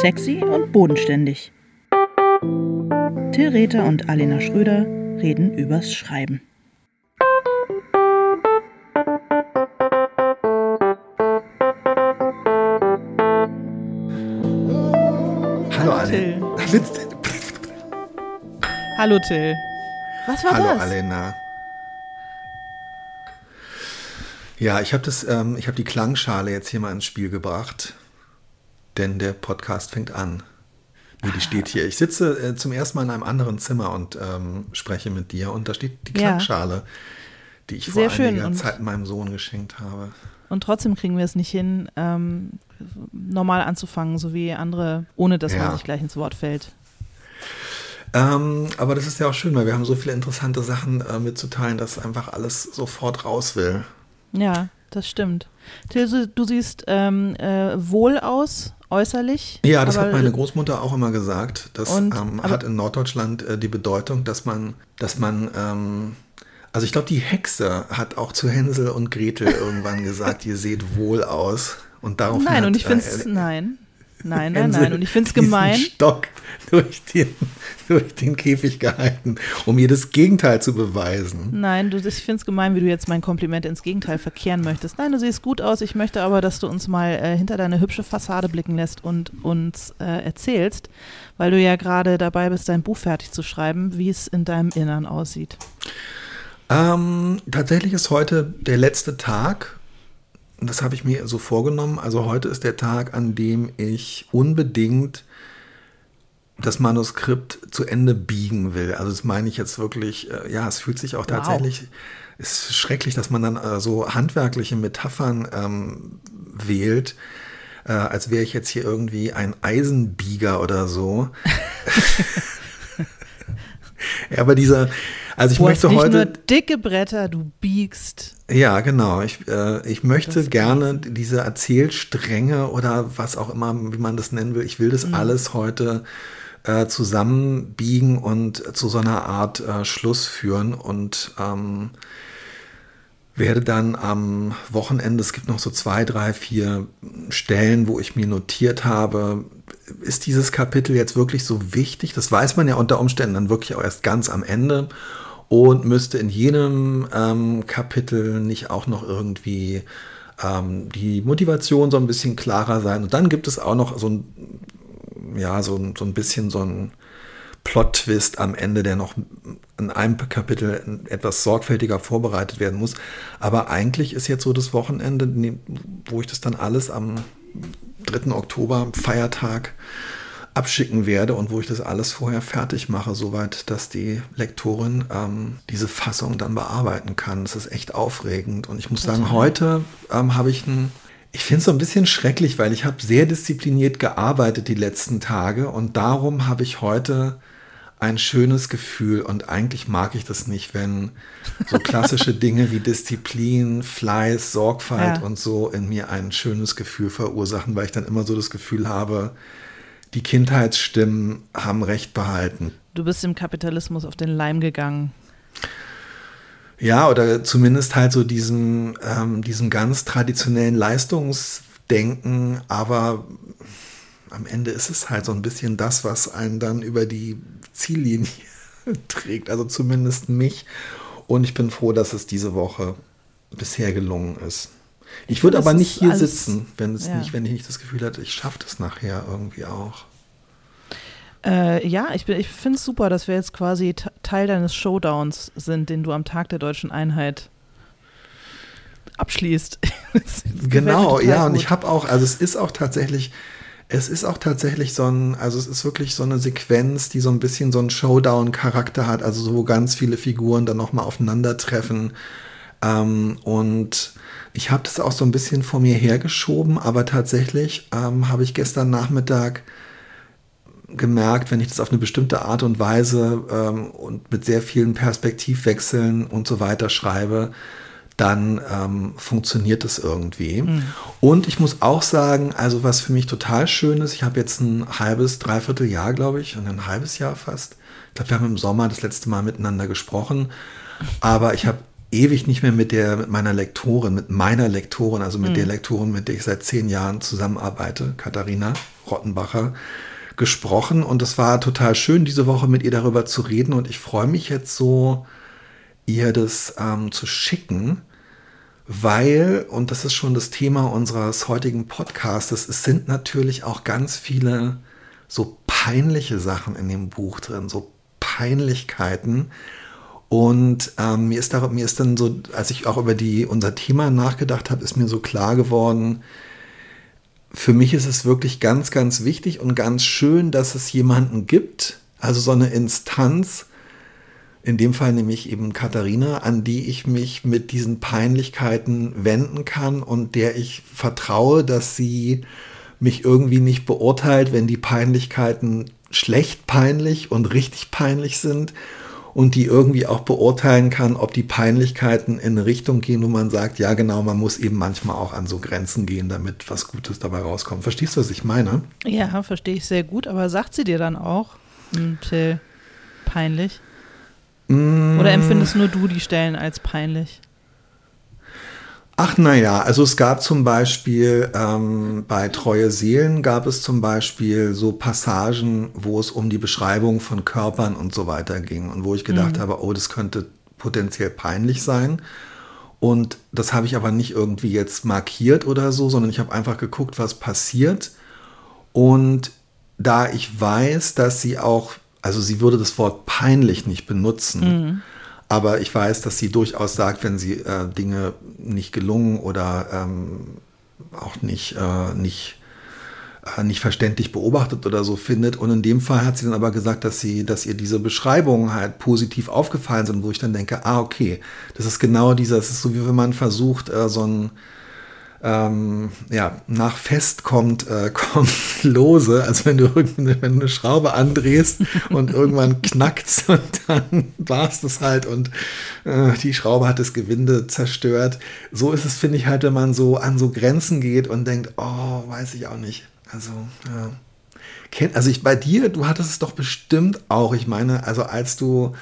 Sexy und bodenständig. Till Rether und Alena Schröder reden übers Schreiben. Hallo. Witz- Hallo Till. Was war Hallo das? Alena. Ja, ich habe das, ähm, ich habe die Klangschale jetzt hier mal ins Spiel gebracht, denn der Podcast fängt an. Nee, die steht hier. Ich sitze äh, zum ersten Mal in einem anderen Zimmer und ähm, spreche mit dir und da steht die Ja. Klangschale, die ich Sehr vor schön einiger und- Zeit meinem Sohn geschenkt habe. Und trotzdem kriegen wir es nicht hin, ähm, normal anzufangen, so wie andere, ohne dass Ja. man sich gleich ins Wort fällt. Ähm, aber das ist ja auch schön, weil wir haben so viele interessante Sachen äh, mitzuteilen, dass einfach alles sofort raus will. Ja, das stimmt. Till, du- du siehst ähm, äh, wohl aus, äußerlich. Ja, das hat meine Großmutter auch immer gesagt. Das Und- ähm, hat in Norddeutschland äh, die Bedeutung, dass man, dass man, ähm, also ich glaube, die Hexe hat auch zu Hänsel und Gretel irgendwann gesagt, ihr seht wohl aus. Und darauf Nein, hat, und ich finde es, äh, nein. Nein, nein, nein. Und ich finde es gemein. Stock durch den, durch den Käfig gehalten, um ihr das Gegenteil zu beweisen. Nein, du, ich finde es gemein, wie du jetzt mein Kompliment ins Gegenteil verkehren möchtest. Nein, du siehst gut aus. Ich möchte aber, dass du uns mal äh, hinter deine hübsche Fassade blicken lässt und uns äh, erzählst, weil du ja gerade dabei bist, dein Buch fertig zu schreiben, wie es in deinem Innern aussieht. Ähm, tatsächlich ist heute der letzte Tag. Das habe ich mir so vorgenommen. Also heute ist der Tag, an dem ich unbedingt das Manuskript zu Ende biegen will. Also das meine ich jetzt wirklich, äh, ja, es fühlt sich auch tatsächlich, es ist schrecklich, dass man dann äh, so handwerkliche Metaphern ähm, wählt, äh, als wäre ich jetzt hier irgendwie ein Eisenbieger oder so. ja, aber dieser, also ich Du hast möchte nicht heute. nur dicke Bretter, du biegst. Ja, genau. Ich, äh, ich möchte gerne diese Erzählstränge oder was auch immer, wie man das nennen will, ich will Mhm. das alles heute äh, zusammenbiegen und zu so einer Art äh, Schluss führen und ähm, werde dann am Wochenende, es gibt noch so zwei, drei, vier Stellen, wo ich mir notiert habe, ist dieses Kapitel jetzt wirklich so wichtig? Das weiß man ja unter Umständen dann wirklich auch erst ganz am Ende. Und müsste in jedem ähm, Kapitel nicht auch noch irgendwie ähm, die Motivation so ein bisschen klarer sein. Und dann gibt es auch noch so ein, ja, so, so ein bisschen so ein Plot-Twist am Ende, der noch in einem Kapitel etwas sorgfältiger vorbereitet werden muss. Aber eigentlich ist jetzt so das Wochenende, ne, wo ich das dann alles am 3. Oktober, Feiertag, abschicken werde und wo ich das alles vorher fertig mache, soweit, dass die Lektorin ähm, diese Fassung dann bearbeiten kann. Das ist echt aufregend. Und ich muss sagen, heute ähm, habe ich ein, ich finde es so ein bisschen schrecklich, weil ich habe sehr diszipliniert gearbeitet die letzten Tage und darum habe ich heute ein schönes Gefühl und eigentlich mag ich das nicht, wenn so klassische Dinge wie Disziplin, Fleiß, Sorgfalt Ja. und so in mir ein schönes Gefühl verursachen, weil ich dann immer so das Gefühl habe, die Kindheitsstimmen haben Recht behalten. Du bist dem Kapitalismus auf den Leim gegangen. Ja, oder zumindest halt so diesem, ähm, diesem ganz traditionellen Leistungsdenken, aber am Ende ist es halt so ein bisschen das, was einen dann über die Ziellinie trägt, also zumindest mich. Und ich bin froh, dass es diese Woche bisher gelungen ist. Ich, würde aber nicht hier alles- sitzen, wenn, es ja. nicht, wenn ich nicht das Gefühl hatte, ich schaffe das nachher irgendwie auch. Äh, ja, ich, bin- ich finde es super, dass wir jetzt quasi Te- Teil deines Showdowns sind, den du am Tag der deutschen Einheit abschließt. Genau, ja, und gut. ich habe auch, also es ist auch tatsächlich, es ist auch tatsächlich so ein, also es ist wirklich so eine Sequenz, die so ein bisschen so einen Showdown-Charakter hat, also so wo ganz viele Figuren dann nochmal aufeinandertreffen. Ähm, und ich habe das auch so ein bisschen vor mir hergeschoben, aber tatsächlich ähm, habe ich gestern Nachmittag gemerkt, wenn ich das auf eine bestimmte Art und Weise ähm, und mit sehr vielen Perspektivwechseln und so weiter schreibe, dann ähm, funktioniert es irgendwie. Und ich muss auch sagen, also was für mich total schön ist, ich habe jetzt ein halbes, dreiviertel Jahr, glaube ich, und ein halbes Jahr fast. Ich glaube, wir haben im Sommer das letzte Mal miteinander gesprochen, aber ich habe ewig nicht mehr mit der, mit meiner Lektorin, mit meiner Lektorin, also mit der Lektorin, mit der ich seit zehn Jahren zusammenarbeite, Katharina Rottenbacher gesprochen und es war total schön, diese Woche mit ihr darüber zu reden und ich freue mich jetzt so, ihr das ähm, zu schicken, weil, und das ist schon das Thema unseres heutigen Podcasts, es sind natürlich auch ganz viele so peinliche Sachen in dem Buch drin, so Peinlichkeiten. Und ähm, mir, ist da, mir ist dann so, als ich auch über die, unser Thema nachgedacht habe, ist mir so klar geworden, für mich ist es wirklich ganz, ganz wichtig und ganz schön, dass es jemanden gibt, also so eine Instanz, in dem Fall nämlich eben Katharina, an die ich mich mit diesen Peinlichkeiten wenden kann und der ich vertraue, dass sie mich irgendwie nicht beurteilt, wenn die Peinlichkeiten schlecht peinlich und richtig peinlich sind und die irgendwie auch beurteilen kann, ob die Peinlichkeiten in eine Richtung gehen, wo man sagt, ja genau, man muss eben manchmal auch an so Grenzen gehen, damit was Gutes dabei rauskommt. Verstehst du, was ich meine? Ja, verstehe ich sehr gut, aber sagt sie dir dann auch, Till, peinlich? Oder empfindest nur du die Stellen als peinlich? Ach naja, also es gab zum Beispiel ähm, bei Treue Seelen gab es zum Beispiel so Passagen, wo es um die Beschreibung von Körpern und so weiter ging und wo ich gedacht mhm. habe, oh, das könnte potenziell peinlich sein. Und das habe ich aber nicht irgendwie jetzt markiert oder so, sondern ich habe einfach geguckt, was passiert. Und da ich weiß, dass sie auch also sie würde das Wort peinlich nicht benutzen. Mhm. Aber ich weiß, dass sie durchaus sagt, wenn sie äh, Dinge nicht gelungen oder ähm, auch nicht, äh, nicht, äh, nicht verständlich beobachtet oder so findet. Und in dem Fall hat sie dann aber gesagt, dass sie, dass ihr diese Beschreibungen halt positiv aufgefallen sind, wo ich dann denke, ah, okay, das ist genau dieser, es ist so wie wenn man versucht, äh, so ein ähm, ja, nach Fest kommt, äh, kommt lose. Also wenn du, wenn du eine Schraube andrehst und irgendwann knackt und dann war es das halt und äh, die Schraube hat das Gewinde zerstört. So ist es, finde ich, halt, wenn man so an so Grenzen geht und denkt, oh, weiß ich auch nicht. Also, ja. Also ich bei dir, du hattest es doch bestimmt auch. Ich meine, also als du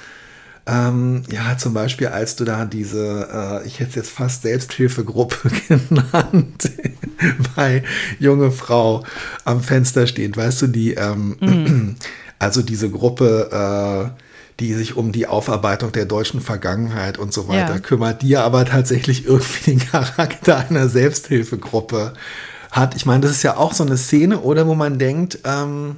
ähm, ja, zum Beispiel, als du da diese, äh, ich hätte es jetzt fast Selbsthilfegruppe genannt, bei junge Frau am Fenster steht, weißt du, die, ähm, mhm. also diese Gruppe, äh, die sich um die Aufarbeitung der deutschen Vergangenheit und so weiter ja. kümmert, die aber tatsächlich irgendwie den Charakter einer Selbsthilfegruppe hat. Ich meine, das ist ja auch so eine Szene, oder wo man denkt, ähm,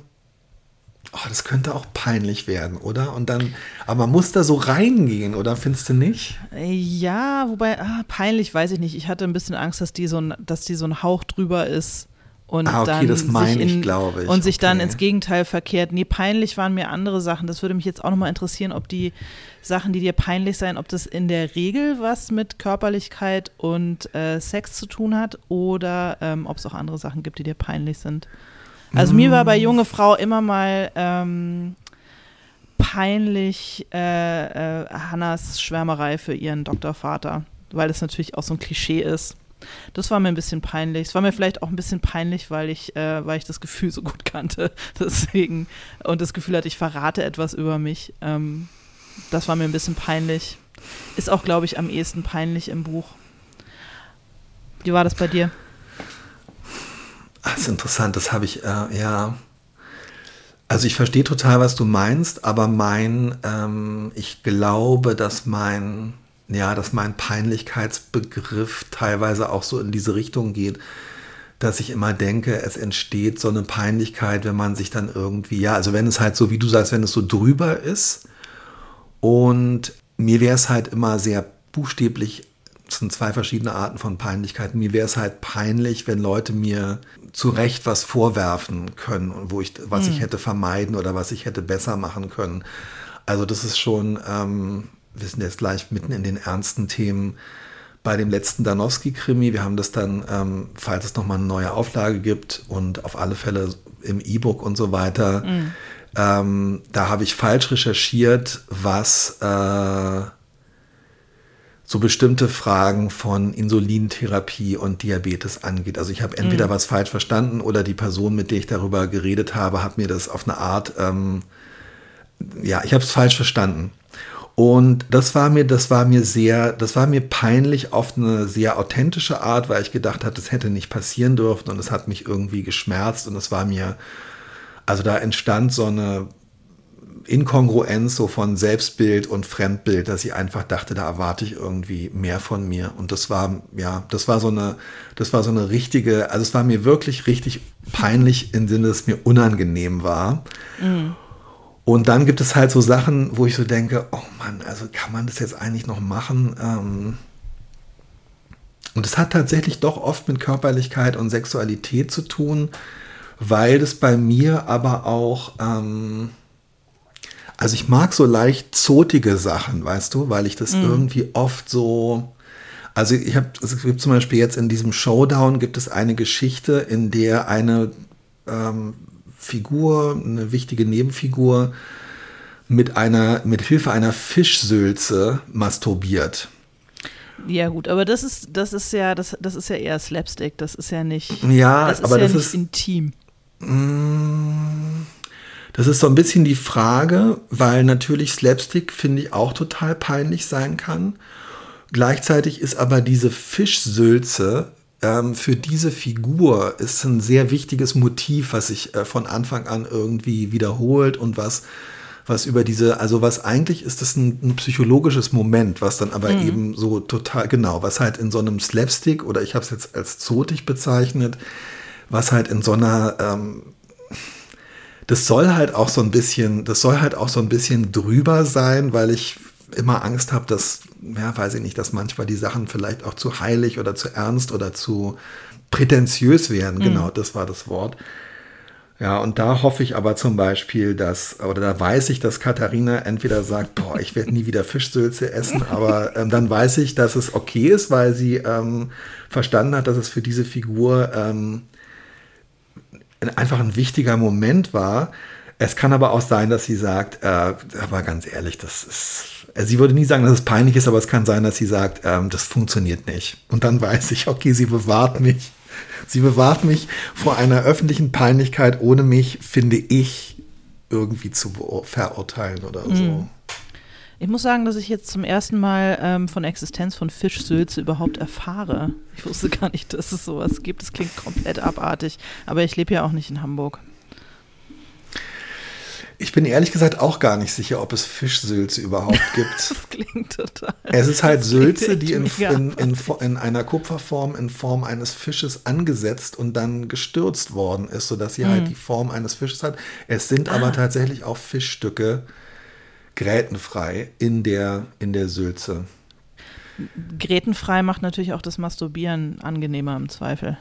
oh, das könnte auch peinlich werden, oder? Und dann, aber man muss da so reingehen, oder findest du nicht? Ja, wobei, ah, peinlich weiß ich nicht. Ich hatte ein bisschen Angst, dass die so ein, dass die so ein Hauch drüber ist. Und ah, okay, dann das meine ich, glaube ich. Und sich okay. dann ins Gegenteil verkehrt. Nee, peinlich waren mir andere Sachen. Das würde mich jetzt auch nochmal interessieren, ob die Sachen, die dir peinlich sein, ob das in der Regel was mit Körperlichkeit und äh, Sex zu tun hat oder ähm, ob es auch andere Sachen gibt, die dir peinlich sind. Also mir war bei mm. junge Frau immer mal ähm, peinlich äh, äh, Hannas Schwärmerei für ihren Doktorvater, weil das natürlich auch so ein Klischee ist. Das war mir ein bisschen peinlich. Es war mir vielleicht auch ein bisschen peinlich, weil ich, äh, weil ich das Gefühl so gut kannte. Deswegen und das Gefühl hatte, ich verrate etwas über mich. Ähm, das war mir ein bisschen peinlich. Ist auch, glaube ich, am ehesten peinlich im Buch. Wie war das bei dir? Das ist interessant, das habe ich, äh, ja. Also ich verstehe total, was du meinst, aber mein, ähm, ich glaube, dass mein, ja, dass mein Peinlichkeitsbegriff teilweise auch so in diese Richtung geht, dass ich immer denke, es entsteht so eine Peinlichkeit, wenn man sich dann irgendwie, ja, also wenn es halt so, wie du sagst, wenn es so drüber ist. Und mir wäre es halt immer sehr buchstäblich es sind zwei verschiedene Arten von Peinlichkeiten. Mir wäre es halt peinlich, wenn Leute mir zu Recht was vorwerfen können und wo ich, was hm. ich hätte vermeiden oder was ich hätte besser machen können. Also das ist schon, ähm, wir sind jetzt gleich mitten in den ernsten Themen. Bei dem letzten Danowski-Krimi, wir haben das dann, ähm, falls es nochmal eine neue Auflage gibt und auf alle Fälle im E-Book und so weiter, mhm. ähm, da habe ich falsch recherchiert, was äh, so bestimmte Fragen von Insulintherapie und Diabetes angeht. Also ich habe entweder mhm. was falsch verstanden oder die Person, mit der ich darüber geredet habe, hat mir das auf eine Art, ähm, ja, ich habe es falsch verstanden. Und das war mir, das war mir sehr, das war mir peinlich auf eine sehr authentische Art, weil ich gedacht habe, das hätte nicht passieren dürfen und es hat mich irgendwie geschmerzt und es war mir, also da entstand so eine Inkongruenz so von Selbstbild und Fremdbild, dass ich einfach dachte, da erwarte ich irgendwie mehr von mir. Und das war, ja, das war so eine, das war so eine richtige, also es war mir wirklich richtig peinlich im Sinne, dass es mir unangenehm war. Mhm. Und dann gibt es halt so Sachen, wo ich so denke, oh Mann, also kann man das jetzt eigentlich noch machen? Ähm und es hat tatsächlich doch oft mit Körperlichkeit und Sexualität zu tun, weil das bei mir aber auch, ähm also ich mag so leicht zotige Sachen, weißt du, weil ich das mm. irgendwie oft so, also ich habe, es gibt zum Beispiel jetzt in diesem Showdown gibt es eine Geschichte, in der eine ähm, Figur, eine wichtige Nebenfigur, mit einer, mit Hilfe einer Fischsülze masturbiert. Ja gut, aber das ist, das ist ja, das, das ist ja eher Slapstick, das ist ja nicht, ja, das ist aber ja das nicht ist, intim. Mm, das ist so ein bisschen die Frage, weil natürlich Slapstick, finde ich, auch total peinlich sein kann. Gleichzeitig ist aber diese Fischsülze ähm, für diese Figur ist ein sehr wichtiges Motiv, was sich äh, von Anfang an irgendwie wiederholt und was was über diese, also was eigentlich ist das ein, ein psychologisches Moment, was dann aber mhm. eben so total, genau, was halt in so einem Slapstick oder ich habe es jetzt als zotig bezeichnet, was halt in so einer, ähm, das soll halt auch so ein bisschen, das soll halt auch so ein bisschen drüber sein, weil ich immer Angst habe, dass, ja, weiß ich nicht, dass manchmal die Sachen vielleicht auch zu heilig oder zu ernst oder zu prätentiös werden. Mhm. Genau, das war das Wort. Ja, und da hoffe ich aber zum Beispiel, dass, oder da weiß ich, dass Katharina entweder sagt, boah, ich werde nie wieder Fischsülze essen, aber ähm, dann weiß ich, dass es okay ist, weil sie ähm, verstanden hat, dass es für diese Figur ähm, einfach ein wichtiger Moment war. Es kann aber auch sein, dass sie sagt, äh, aber ganz ehrlich, das ist äh, sie würde nie sagen, dass es peinlich ist, aber es kann sein, dass sie sagt, ähm, das funktioniert nicht. Und dann weiß ich, okay, sie bewahrt mich. Sie bewahrt mich vor einer öffentlichen Peinlichkeit, ohne mich, finde ich, irgendwie zu verurteilen oder so. Mhm. Ich muss sagen, dass ich jetzt zum ersten Mal ähm, von Existenz von Fischsülze überhaupt erfahre. Ich wusste gar nicht, dass es sowas gibt. Das klingt komplett abartig. Aber ich lebe ja auch nicht in Hamburg. Ich bin ehrlich gesagt auch gar nicht sicher, ob es Fischsülze überhaupt gibt. das klingt total. Es ist halt Sülze, die in, in, in, in, einer Kupferform in Form eines Fisches angesetzt und dann gestürzt worden ist, sodass sie halt mhm. halt die Form eines Fisches hat. Es sind ah. aber tatsächlich auch Fischstücke grätenfrei in der, in der Sülze. Grätenfrei macht natürlich auch das Masturbieren angenehmer im Zweifel.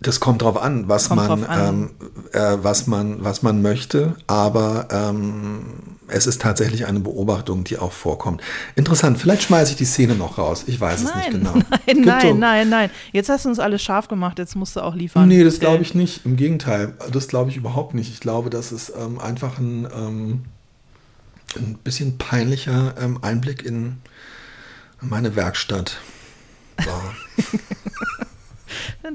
Das kommt drauf an, was kommt man, an. Ähm, äh, was man, was man möchte, aber ähm, es ist tatsächlich eine Beobachtung, die auch vorkommt. Interessant, vielleicht schmeiße ich die Szene noch raus. Ich weiß nein, es nicht genau. Nein, nein, so. nein, nein. Jetzt hast du uns alles scharf gemacht, jetzt musst du auch liefern. Nee, das glaube ich nicht. Im Gegenteil, das glaube ich überhaupt nicht. Ich glaube, das ist ähm, einfach ein, ähm, ein bisschen peinlicher ähm, Einblick in meine Werkstatt war.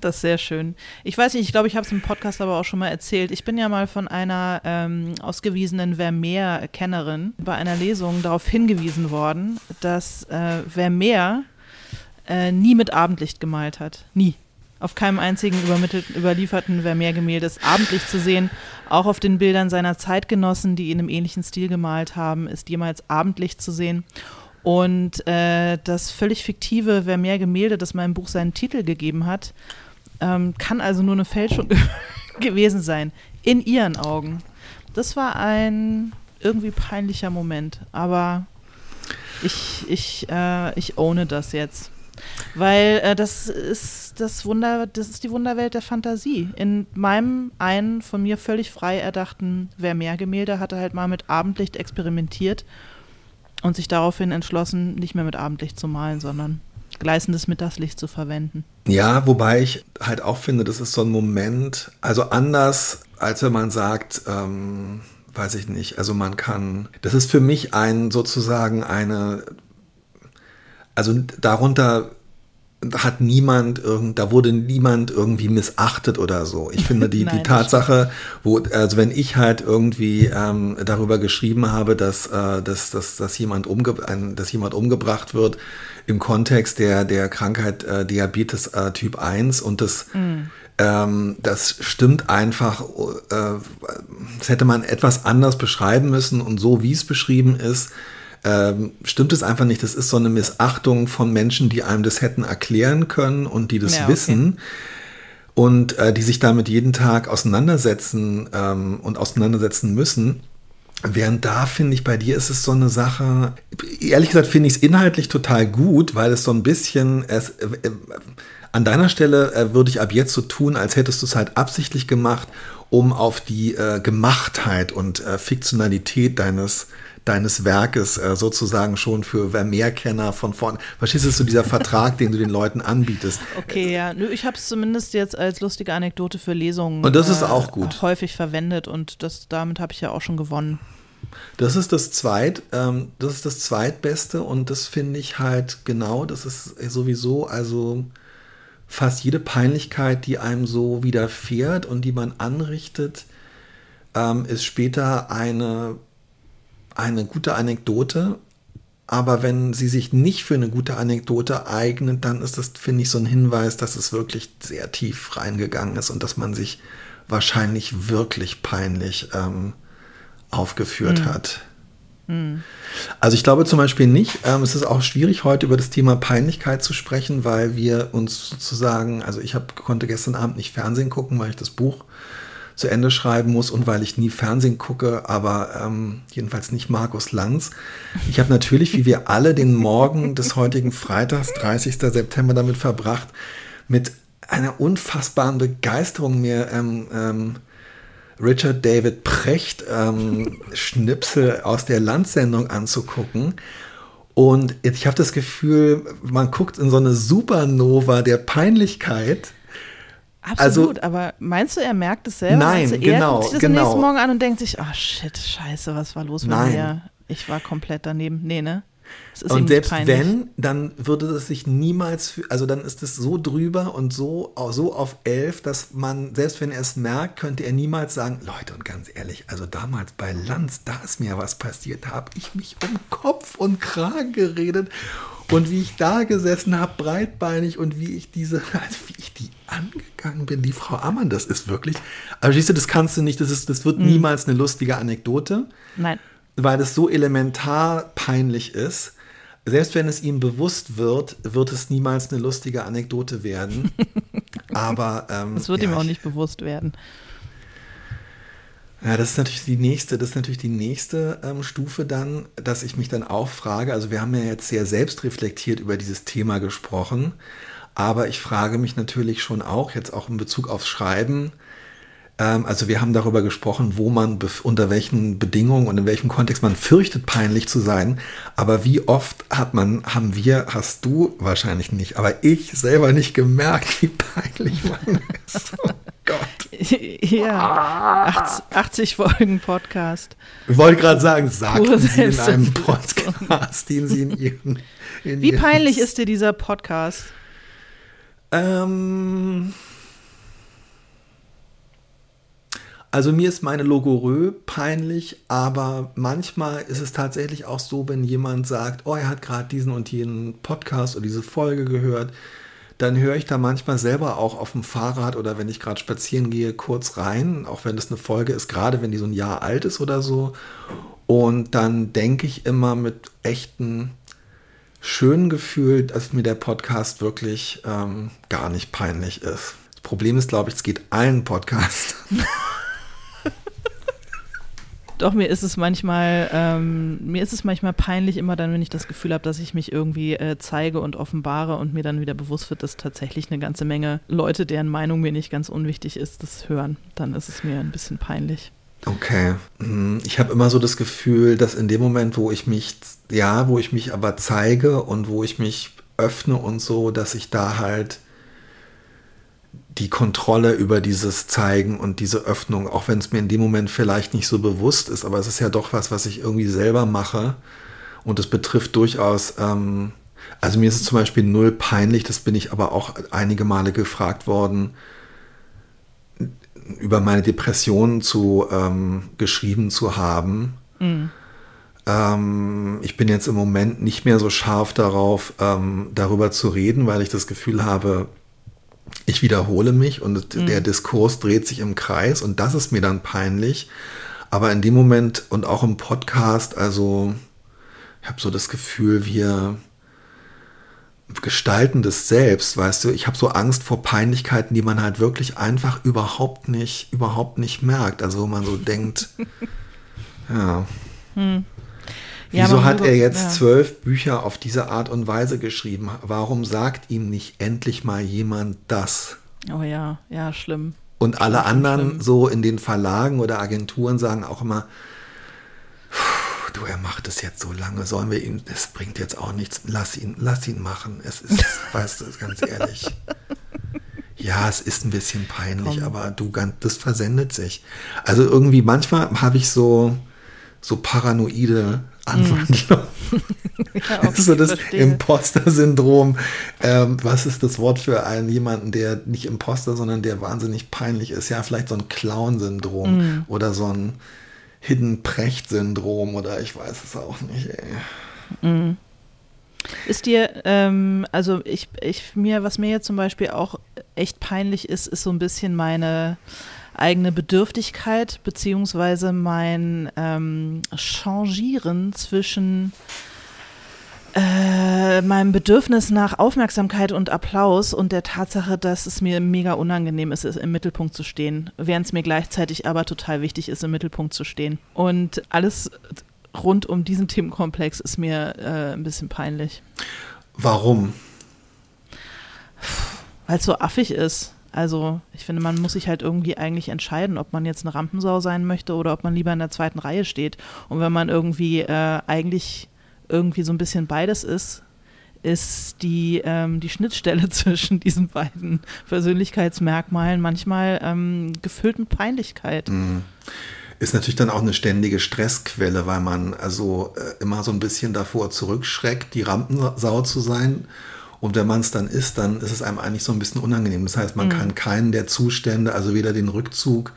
Das ist sehr schön. Ich weiß nicht, ich glaube, ich habe es im Podcast aber auch schon mal erzählt. Ich bin ja mal von einer ähm, ausgewiesenen Vermeer-Kennerin bei einer Lesung darauf hingewiesen worden, dass äh, Vermeer äh, nie mit Abendlicht gemalt hat. Nie. Auf keinem einzigen überlieferten Vermeer-Gemälde ist Abendlicht zu sehen. Auch auf den Bildern seiner Zeitgenossen, die ihn im ähnlichen Stil gemalt haben, ist jemals Abendlicht zu sehen. Und äh, das völlig fiktive Vermeer-Gemälde, das meinem Buch seinen Titel gegeben hat, ähm, kann also nur eine Fälschung gewesen sein. In ihren Augen. Das war ein irgendwie peinlicher Moment. Aber ich, ich, äh, ich ohne das jetzt. Weil äh, das ist das Wunder, das ist die Wunderwelt der Fantasie. In meinem einen von mir völlig frei erdachten Vermeer-Gemälde hatte halt mal mit Abendlicht experimentiert und sich daraufhin entschlossen, nicht mehr mit Abendlicht zu malen, sondern gleißendes Mittagslicht zu verwenden. Ja, wobei ich halt auch finde, das ist so ein Moment, also anders, als wenn man sagt, ähm, weiß ich nicht, also man kann, das ist für mich ein sozusagen eine, also darunter hat niemand irgend, da wurde niemand irgendwie missachtet oder so. Ich finde die, Nein, die Tatsache, wo, also wenn ich halt irgendwie ähm, darüber geschrieben habe, dass, äh, dass, dass, dass, jemand umge ein, dass jemand umgebracht wird im Kontext der, der Krankheit äh, Diabetes äh, Typ 1 und das, ähm, das stimmt einfach, äh, das hätte man etwas anders beschreiben müssen und so wie es beschrieben ist, ähm, stimmt es einfach nicht. Das ist so eine Missachtung von Menschen, die einem das hätten erklären können und die das Ja, okay. wissen und äh, die sich damit jeden Tag auseinandersetzen ähm, und auseinandersetzen müssen. Während da finde ich, bei dir ist es so eine Sache, ehrlich gesagt finde ich es inhaltlich total gut, weil es so ein bisschen, es, äh, äh, an deiner Stelle äh, würde ich ab jetzt so tun, als hättest du es halt absichtlich gemacht, um auf die äh, Gemachtheit und äh, Fiktionalität deines, deines Werkes äh, sozusagen schon für Vermehrkenner von vorn. Verstehst du, so dieser Vertrag, den du den Leuten anbietest? Okay, ja. Nö, ich habe es zumindest jetzt als lustige Anekdote für Lesungen Und das ist auch gut. häufig verwendet und das, damit habe ich ja auch schon gewonnen. Das ist das zweit, ähm, das ist das zweitbeste und das finde ich halt genau, das ist sowieso also fast jede Peinlichkeit, die einem so widerfährt und die man anrichtet, ähm, ist später eine eine gute Anekdote. Aber wenn sie sich nicht für eine gute Anekdote eignet, dann ist das, finde ich, so ein Hinweis, dass es wirklich sehr tief reingegangen ist und dass man sich wahrscheinlich wirklich peinlich ähm, aufgeführt hat. Also ich glaube zum Beispiel nicht, ähm, es ist auch schwierig heute über das Thema Peinlichkeit zu sprechen, weil wir uns sozusagen, also ich hab, konnte gestern Abend nicht Fernsehen gucken, weil ich das Buch zu Ende schreiben muss und weil ich nie Fernsehen gucke, aber ähm, jedenfalls nicht Markus Lanz. Ich habe natürlich, wie wir alle, den Morgen des heutigen Freitags, 30. September, damit verbracht, mit einer unfassbaren Begeisterung mir ähm, ähm, Richard David Precht ähm, Schnipsel aus der Landsendung anzugucken. Und ich habe das Gefühl, man guckt in so eine Supernova der Peinlichkeit. Absolut, aber meinst du, er merkt es selber? Also Nein, meinst du, er genau, guckt sich das genau. am nächsten Morgen an und denkt sich, oh shit, scheiße, was war los mit Nein. mir? Ich war komplett daneben. Nee, ne? Es ist ihm Und selbst wenn, dann würde es sich niemals, also dann ist es so drüber und so, so auf elf, dass man, selbst wenn er es merkt, könnte er niemals sagen, Leute, und ganz ehrlich, also damals bei Lanz, da ist mir was passiert, da habe ich mich um Kopf und Kragen geredet und wie ich da gesessen habe, breitbeinig und wie ich diese, also wie ich die angegangen bin, die Frau Ammann, das ist wirklich, aber siehst du, das kannst du nicht, das, ist, das wird niemals eine lustige Anekdote Nein. weil es so elementar peinlich ist. Selbst wenn es ihm bewusst wird, wird es niemals eine lustige Anekdote werden. Aber ähm, Das wird ja, ihm auch ich- nicht bewusst werden. Ja, das ist natürlich die nächste, das ist natürlich die nächste ähm, Stufe dann, dass ich mich dann auch frage. Also wir haben ja jetzt sehr selbstreflektiert über dieses Thema gesprochen, aber ich frage mich natürlich schon auch jetzt auch in Bezug aufs Schreiben. Ähm, also wir haben darüber gesprochen, wo man unter welchen Bedingungen und in welchem Kontext man fürchtet, peinlich zu sein. Aber wie oft hat man, haben wir, hast du wahrscheinlich nicht, aber ich selber nicht gemerkt, wie peinlich man ist. Gott. ja, 80, 80 Folgen Podcast. Ich wollte gerade sagen, sagten Sie in einem. Podcast, den Sie in Ihren. In Wie Ihren- peinlich ist dir dieser Podcast? Ähm, also mir ist meine Logorö peinlich, aber manchmal ist es tatsächlich auch so, wenn jemand sagt, oh, er hat gerade diesen und jenen Podcast oder diese Folge gehört, dann höre ich da manchmal selber auch auf dem Fahrrad oder wenn ich gerade spazieren gehe, kurz rein, auch wenn das eine Folge ist, gerade wenn die so ein Jahr alt ist oder so. Und dann denke ich immer mit echten schönen Gefühl, dass mir der Podcast wirklich ähm, gar nicht peinlich ist. Das Problem ist, glaube ich, es geht allen Podcasts. Doch, mir ist es manchmal, ähm, mir ist es manchmal peinlich, immer dann, wenn ich das Gefühl habe, dass ich mich irgendwie äh, zeige und offenbare und mir dann wieder bewusst wird, dass tatsächlich eine ganze Menge Leute, deren Meinung mir nicht ganz unwichtig ist, das hören. Dann ist es mir ein bisschen peinlich. Okay. Hm, Ich habe immer so das Gefühl, dass in dem Moment, wo ich mich, ja, wo ich mich aber zeige und wo ich mich öffne und so, dass ich da halt die Kontrolle über dieses Zeigen und diese Öffnung, auch wenn es mir in dem Moment vielleicht nicht so bewusst ist, aber es ist ja doch was, was ich irgendwie selber mache und es betrifft durchaus, ähm, Also mir ist es zum Beispiel null peinlich, das bin ich aber auch einige Male gefragt worden, über meine Depression zu ähm, geschrieben zu haben. Mhm. Ähm, ich bin jetzt im Moment nicht mehr so scharf darauf, ähm, darüber zu reden, weil ich das Gefühl habe, ich wiederhole mich und mhm. der Diskurs dreht sich im Kreis und das ist mir dann peinlich. Aber in dem Moment und auch im Podcast, also ich habe so das Gefühl, wir gestalten das selbst, weißt du, ich habe so Angst vor Peinlichkeiten, die man halt wirklich einfach überhaupt nicht, überhaupt nicht merkt. Also wo man so denkt, ja. Hm. Wieso ja, hat er jetzt ja. zwölf Bücher auf diese Art und Weise geschrieben? Warum sagt ihm nicht endlich mal jemand das? Oh ja, ja, schlimm. Und alle schlimm, anderen schlimm. so in den Verlagen oder Agenturen sagen auch immer, du, er macht es jetzt so lange, sollen wir ihn, es bringt jetzt auch nichts, lass ihn, lass ihn machen. Es ist, weißt du, ganz ehrlich. Ja, es ist ein bisschen peinlich, Komm. aber du, das versendet sich. Also irgendwie, manchmal habe ich so, so paranoide Anwandlung. ja, okay, so das Imposter-Syndrom. Ähm, was ist das Wort für einen jemanden, der nicht Imposter, sondern der wahnsinnig peinlich ist? Ja, vielleicht so ein Clown-Syndrom mm. oder so ein Hidden Precht-Syndrom oder ich weiß es auch nicht. Mm. Ist dir, ähm, also ich, ich, mir, was mir jetzt zum Beispiel auch echt peinlich ist, ist so ein bisschen meine eigene Bedürftigkeit beziehungsweise mein ähm, Changieren zwischen äh, meinem Bedürfnis nach Aufmerksamkeit und Applaus und der Tatsache, dass es mir mega unangenehm ist, im Mittelpunkt zu stehen, während es mir gleichzeitig aber total wichtig ist, im Mittelpunkt zu stehen. Und alles rund um diesen Themenkomplex ist mir äh, ein bisschen peinlich. Warum? Weil es so affig ist. Also ich finde, man muss sich halt irgendwie eigentlich entscheiden, ob man jetzt eine Rampensau sein möchte oder ob man lieber in der zweiten Reihe steht. Und wenn man irgendwie äh, eigentlich irgendwie so ein bisschen beides ist, ist die, ähm, die Schnittstelle zwischen diesen beiden Persönlichkeitsmerkmalen manchmal ähm, gefüllt mit Peinlichkeit. Mhm. Ist natürlich dann auch eine ständige Stressquelle, weil man also äh, immer so ein bisschen davor zurückschreckt, die Rampensau zu sein und wenn man es dann ist, dann ist es einem eigentlich so ein bisschen unangenehm. Das heißt, man mhm. kann keinen der Zustände, also weder den Rückzug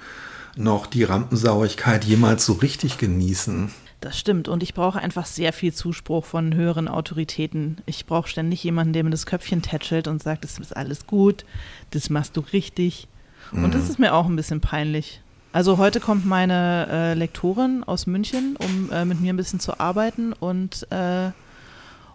noch die Rampensauigkeit jemals so richtig genießen. Das stimmt. Und ich brauche einfach sehr viel Zuspruch von höheren Autoritäten. Ich brauche ständig jemanden, der mir das Köpfchen tätschelt und sagt, das ist alles gut, das machst du richtig. Und mhm. das ist mir auch ein bisschen peinlich. Also heute kommt meine äh, Lektorin aus München, um äh, mit mir ein bisschen zu arbeiten und äh,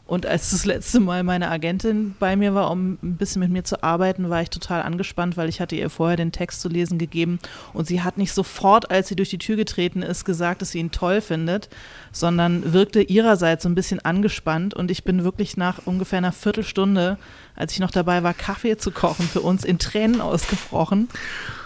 und als das letzte Mal meine Agentin bei mir war, um ein bisschen mit mir zu arbeiten, war ich total angespannt, weil ich hatte ihr vorher den Text zu lesen gegeben und sie hat nicht sofort, als sie durch die Tür getreten ist, gesagt, dass sie ihn toll findet, sondern wirkte ihrerseits so ein bisschen angespannt und ich bin wirklich nach ungefähr einer Viertelstunde, als ich noch dabei war, Kaffee zu kochen, für uns in Tränen ausgebrochen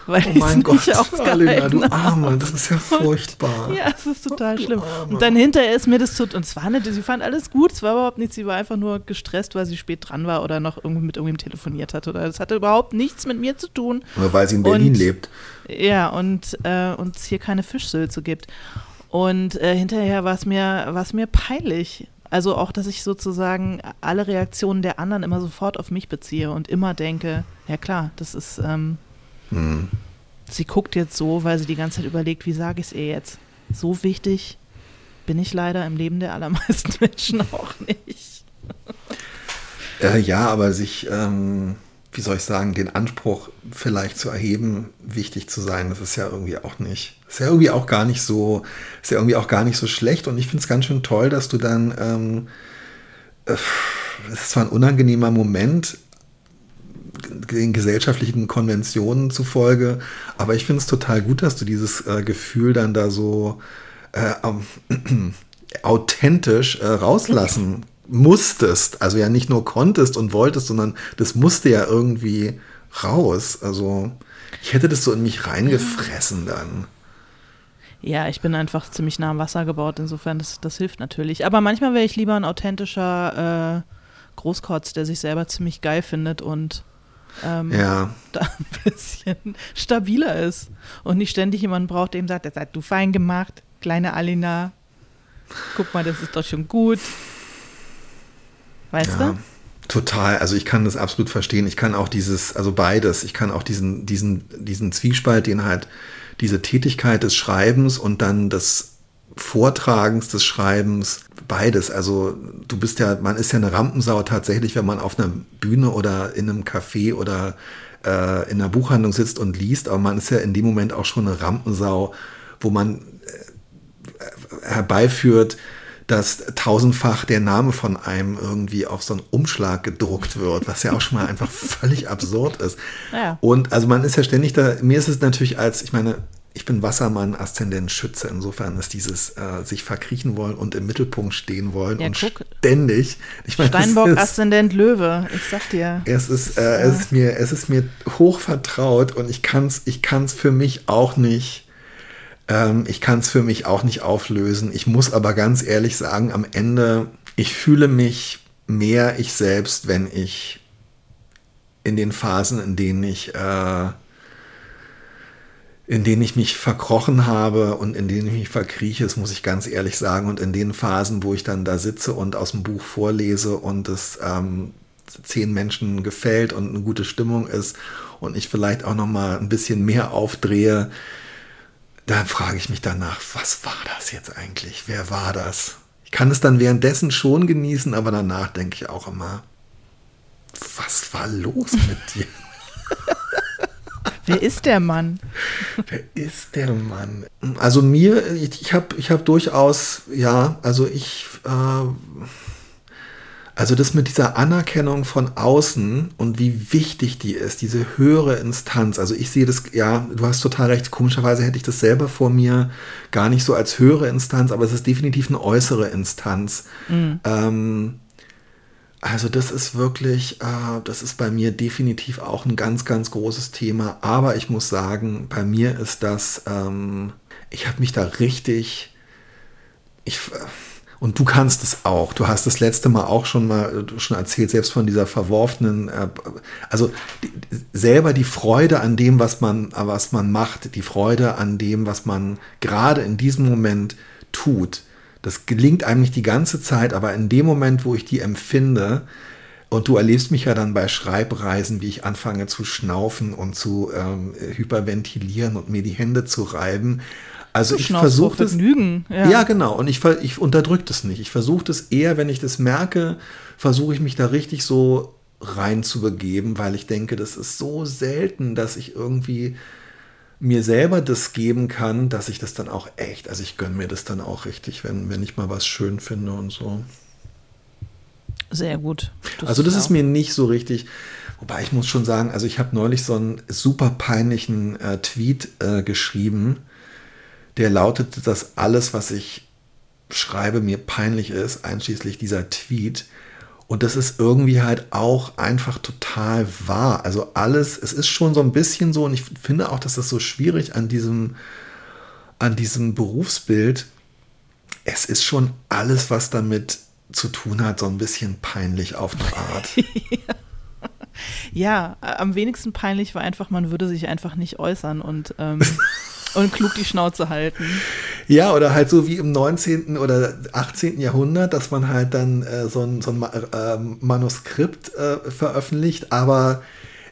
weil oh mein Gott, Alina, du Arme, das ist ja furchtbar. ja, es ist total oh, schlimm. Und dann hinterher ist mir das tut, und es war nicht, sie fand alles gut, es war überhaupt nichts, sie war einfach nur gestresst, weil sie spät dran war oder noch irgendwie mit irgendjemandem telefoniert hat oder das hatte überhaupt nichts mit mir zu tun. Oder weil sie in Berlin und, lebt. Ja, und äh, uns hier keine Fischsülze gibt. Und äh, hinterher war es mir, mir peinlich. Also auch, dass ich sozusagen alle Reaktionen der anderen immer sofort auf mich beziehe und immer denke, ja klar, das ist, ähm, Mhm. Sie guckt jetzt so, weil sie die ganze Zeit überlegt, wie sage ich es ihr jetzt? So wichtig bin ich leider im Leben der allermeisten Menschen auch nicht. Äh, ja, aber sich, ähm, wie soll ich sagen, den Anspruch vielleicht zu erheben, wichtig zu sein, das ist ja irgendwie auch nicht, ist ja irgendwie auch gar nicht so, ist ja irgendwie auch gar nicht so schlecht. Und ich finde es ganz schön toll, dass du dann, ähm, äh, es ist zwar ein unangenehmer Moment, den gesellschaftlichen Konventionen zufolge. Aber ich finde es total gut, dass du dieses äh, Gefühl dann da so äh, authentisch äh, rauslassen musstest. Also ja nicht nur konntest und wolltest, sondern das musste ja irgendwie raus. Also ich hätte das so in mich reingefressen dann. Ja, ich bin einfach ziemlich nah am Wasser gebaut, insofern das, das hilft natürlich. Aber manchmal wäre ich lieber ein authentischer äh, Großkotz, der sich selber ziemlich geil findet und ähm, ja. da ein bisschen stabiler ist und nicht ständig jemanden braucht, der ihm sagt, der sagt, du fein gemacht, kleine Alina, guck mal, das ist doch schon gut. Weißt Ja, du? total. Also ich kann das absolut verstehen. Ich kann auch dieses, also beides. Ich kann auch diesen, diesen, diesen Zwiespalt, den halt diese Tätigkeit des Schreibens und dann des Vortragens des Schreibens, beides. Also du bist ja, man ist ja eine Rampensau tatsächlich, wenn man auf einer Bühne oder in einem Café oder äh, in einer Buchhandlung sitzt und liest, aber man ist ja in dem Moment auch schon eine Rampensau, wo man herbeiführt, dass tausendfach der Name von einem irgendwie auf so einen Umschlag gedruckt wird, was ja auch schon mal einfach völlig absurd ist. Ja. Und also man ist ja ständig da, mir ist es natürlich als, ich meine, ich bin Wassermann, Aszendent Schütze, insofern ist dieses äh, sich verkriechen wollen und im Mittelpunkt stehen wollen Ja, und guck. ständig. Ich meine, Steinbock, Aszendent Löwe. Ich sag dir. es ist, äh, es ist mir, es ist mir hoch vertraut und ich kann es ich kann's für mich auch nicht, ähm, ich kann es für mich auch nicht auflösen. Ich muss aber ganz ehrlich sagen, am Ende, ich fühle mich mehr ich selbst, wenn ich in den Phasen, in denen ich, äh, in denen ich mich verkrochen habe und in denen ich mich verkrieche, das muss ich ganz ehrlich sagen, und in den Phasen, wo ich dann da sitze und aus dem Buch vorlese und es ähm, zehn Menschen gefällt und eine gute Stimmung ist und ich vielleicht auch noch mal ein bisschen mehr aufdrehe, da frage ich mich danach, was war das jetzt eigentlich? Wer war das? Ich kann es dann währenddessen schon genießen, aber danach denke ich auch immer, was war los mit dir? Wer ist der Mann? Wer ist der Mann? Also mir, ich, ich habe ich hab durchaus, ja, also ich, äh, also das mit dieser Anerkennung von außen und wie wichtig die ist, diese höhere Instanz. Also ich sehe das, ja, du hast total recht, komischerweise hätte ich das selber vor mir gar nicht so als höhere Instanz, aber es ist definitiv eine äußere Instanz. Ähm, also das ist wirklich, äh, das ist bei mir definitiv auch ein ganz, ganz großes Thema. Aber ich muss sagen, bei mir ist das, ähm, ich habe mich da richtig, ich, äh, und du kannst es auch. Du hast das letzte Mal auch schon mal äh, schon erzählt, selbst von dieser verworfenen, äh, also die, selber die Freude an dem, was man, äh, was man macht, die Freude an dem, was man gerade in diesem Moment tut. Das gelingt einem nicht die ganze Zeit, aber in dem Moment, wo ich die empfinde, und du erlebst mich ja dann bei Schreibreisen, wie ich anfange zu schnaufen und zu ähm, hyperventilieren und mir die Hände zu reiben. Also ich versuche das. Vergnügen. Ja. Ja. genau. Und ich, ich unterdrücke das nicht. Ich versuche das eher, wenn ich das merke, versuche ich mich da richtig so rein zu begeben, weil ich denke, das ist so selten, dass ich irgendwie mir selber das geben kann, dass ich das dann auch echt, also ich gönne mir das dann auch richtig, wenn, wenn ich mal was schön finde und so. Sehr gut. also das ist auch- mir nicht so richtig, wobei ich muss schon sagen, also ich habe neulich so einen super peinlichen äh, Tweet äh, geschrieben, der lautete, dass alles, was ich schreibe, mir peinlich ist, einschließlich dieser Tweet. Und das ist irgendwie halt auch einfach total wahr. Also alles, es ist schon so ein bisschen so, und ich finde auch, dass das so schwierig an diesem, an diesem Berufsbild, es ist schon alles, was damit zu tun hat, so ein bisschen peinlich auf eine Art. Ja, am wenigsten peinlich war einfach, man würde sich einfach nicht äußern und, ähm, und klug die Schnauze halten. Ja, oder halt so wie im 19. oder 18. Jahrhundert, dass man halt dann äh, so ein, so ein äh, Manuskript äh, veröffentlicht, aber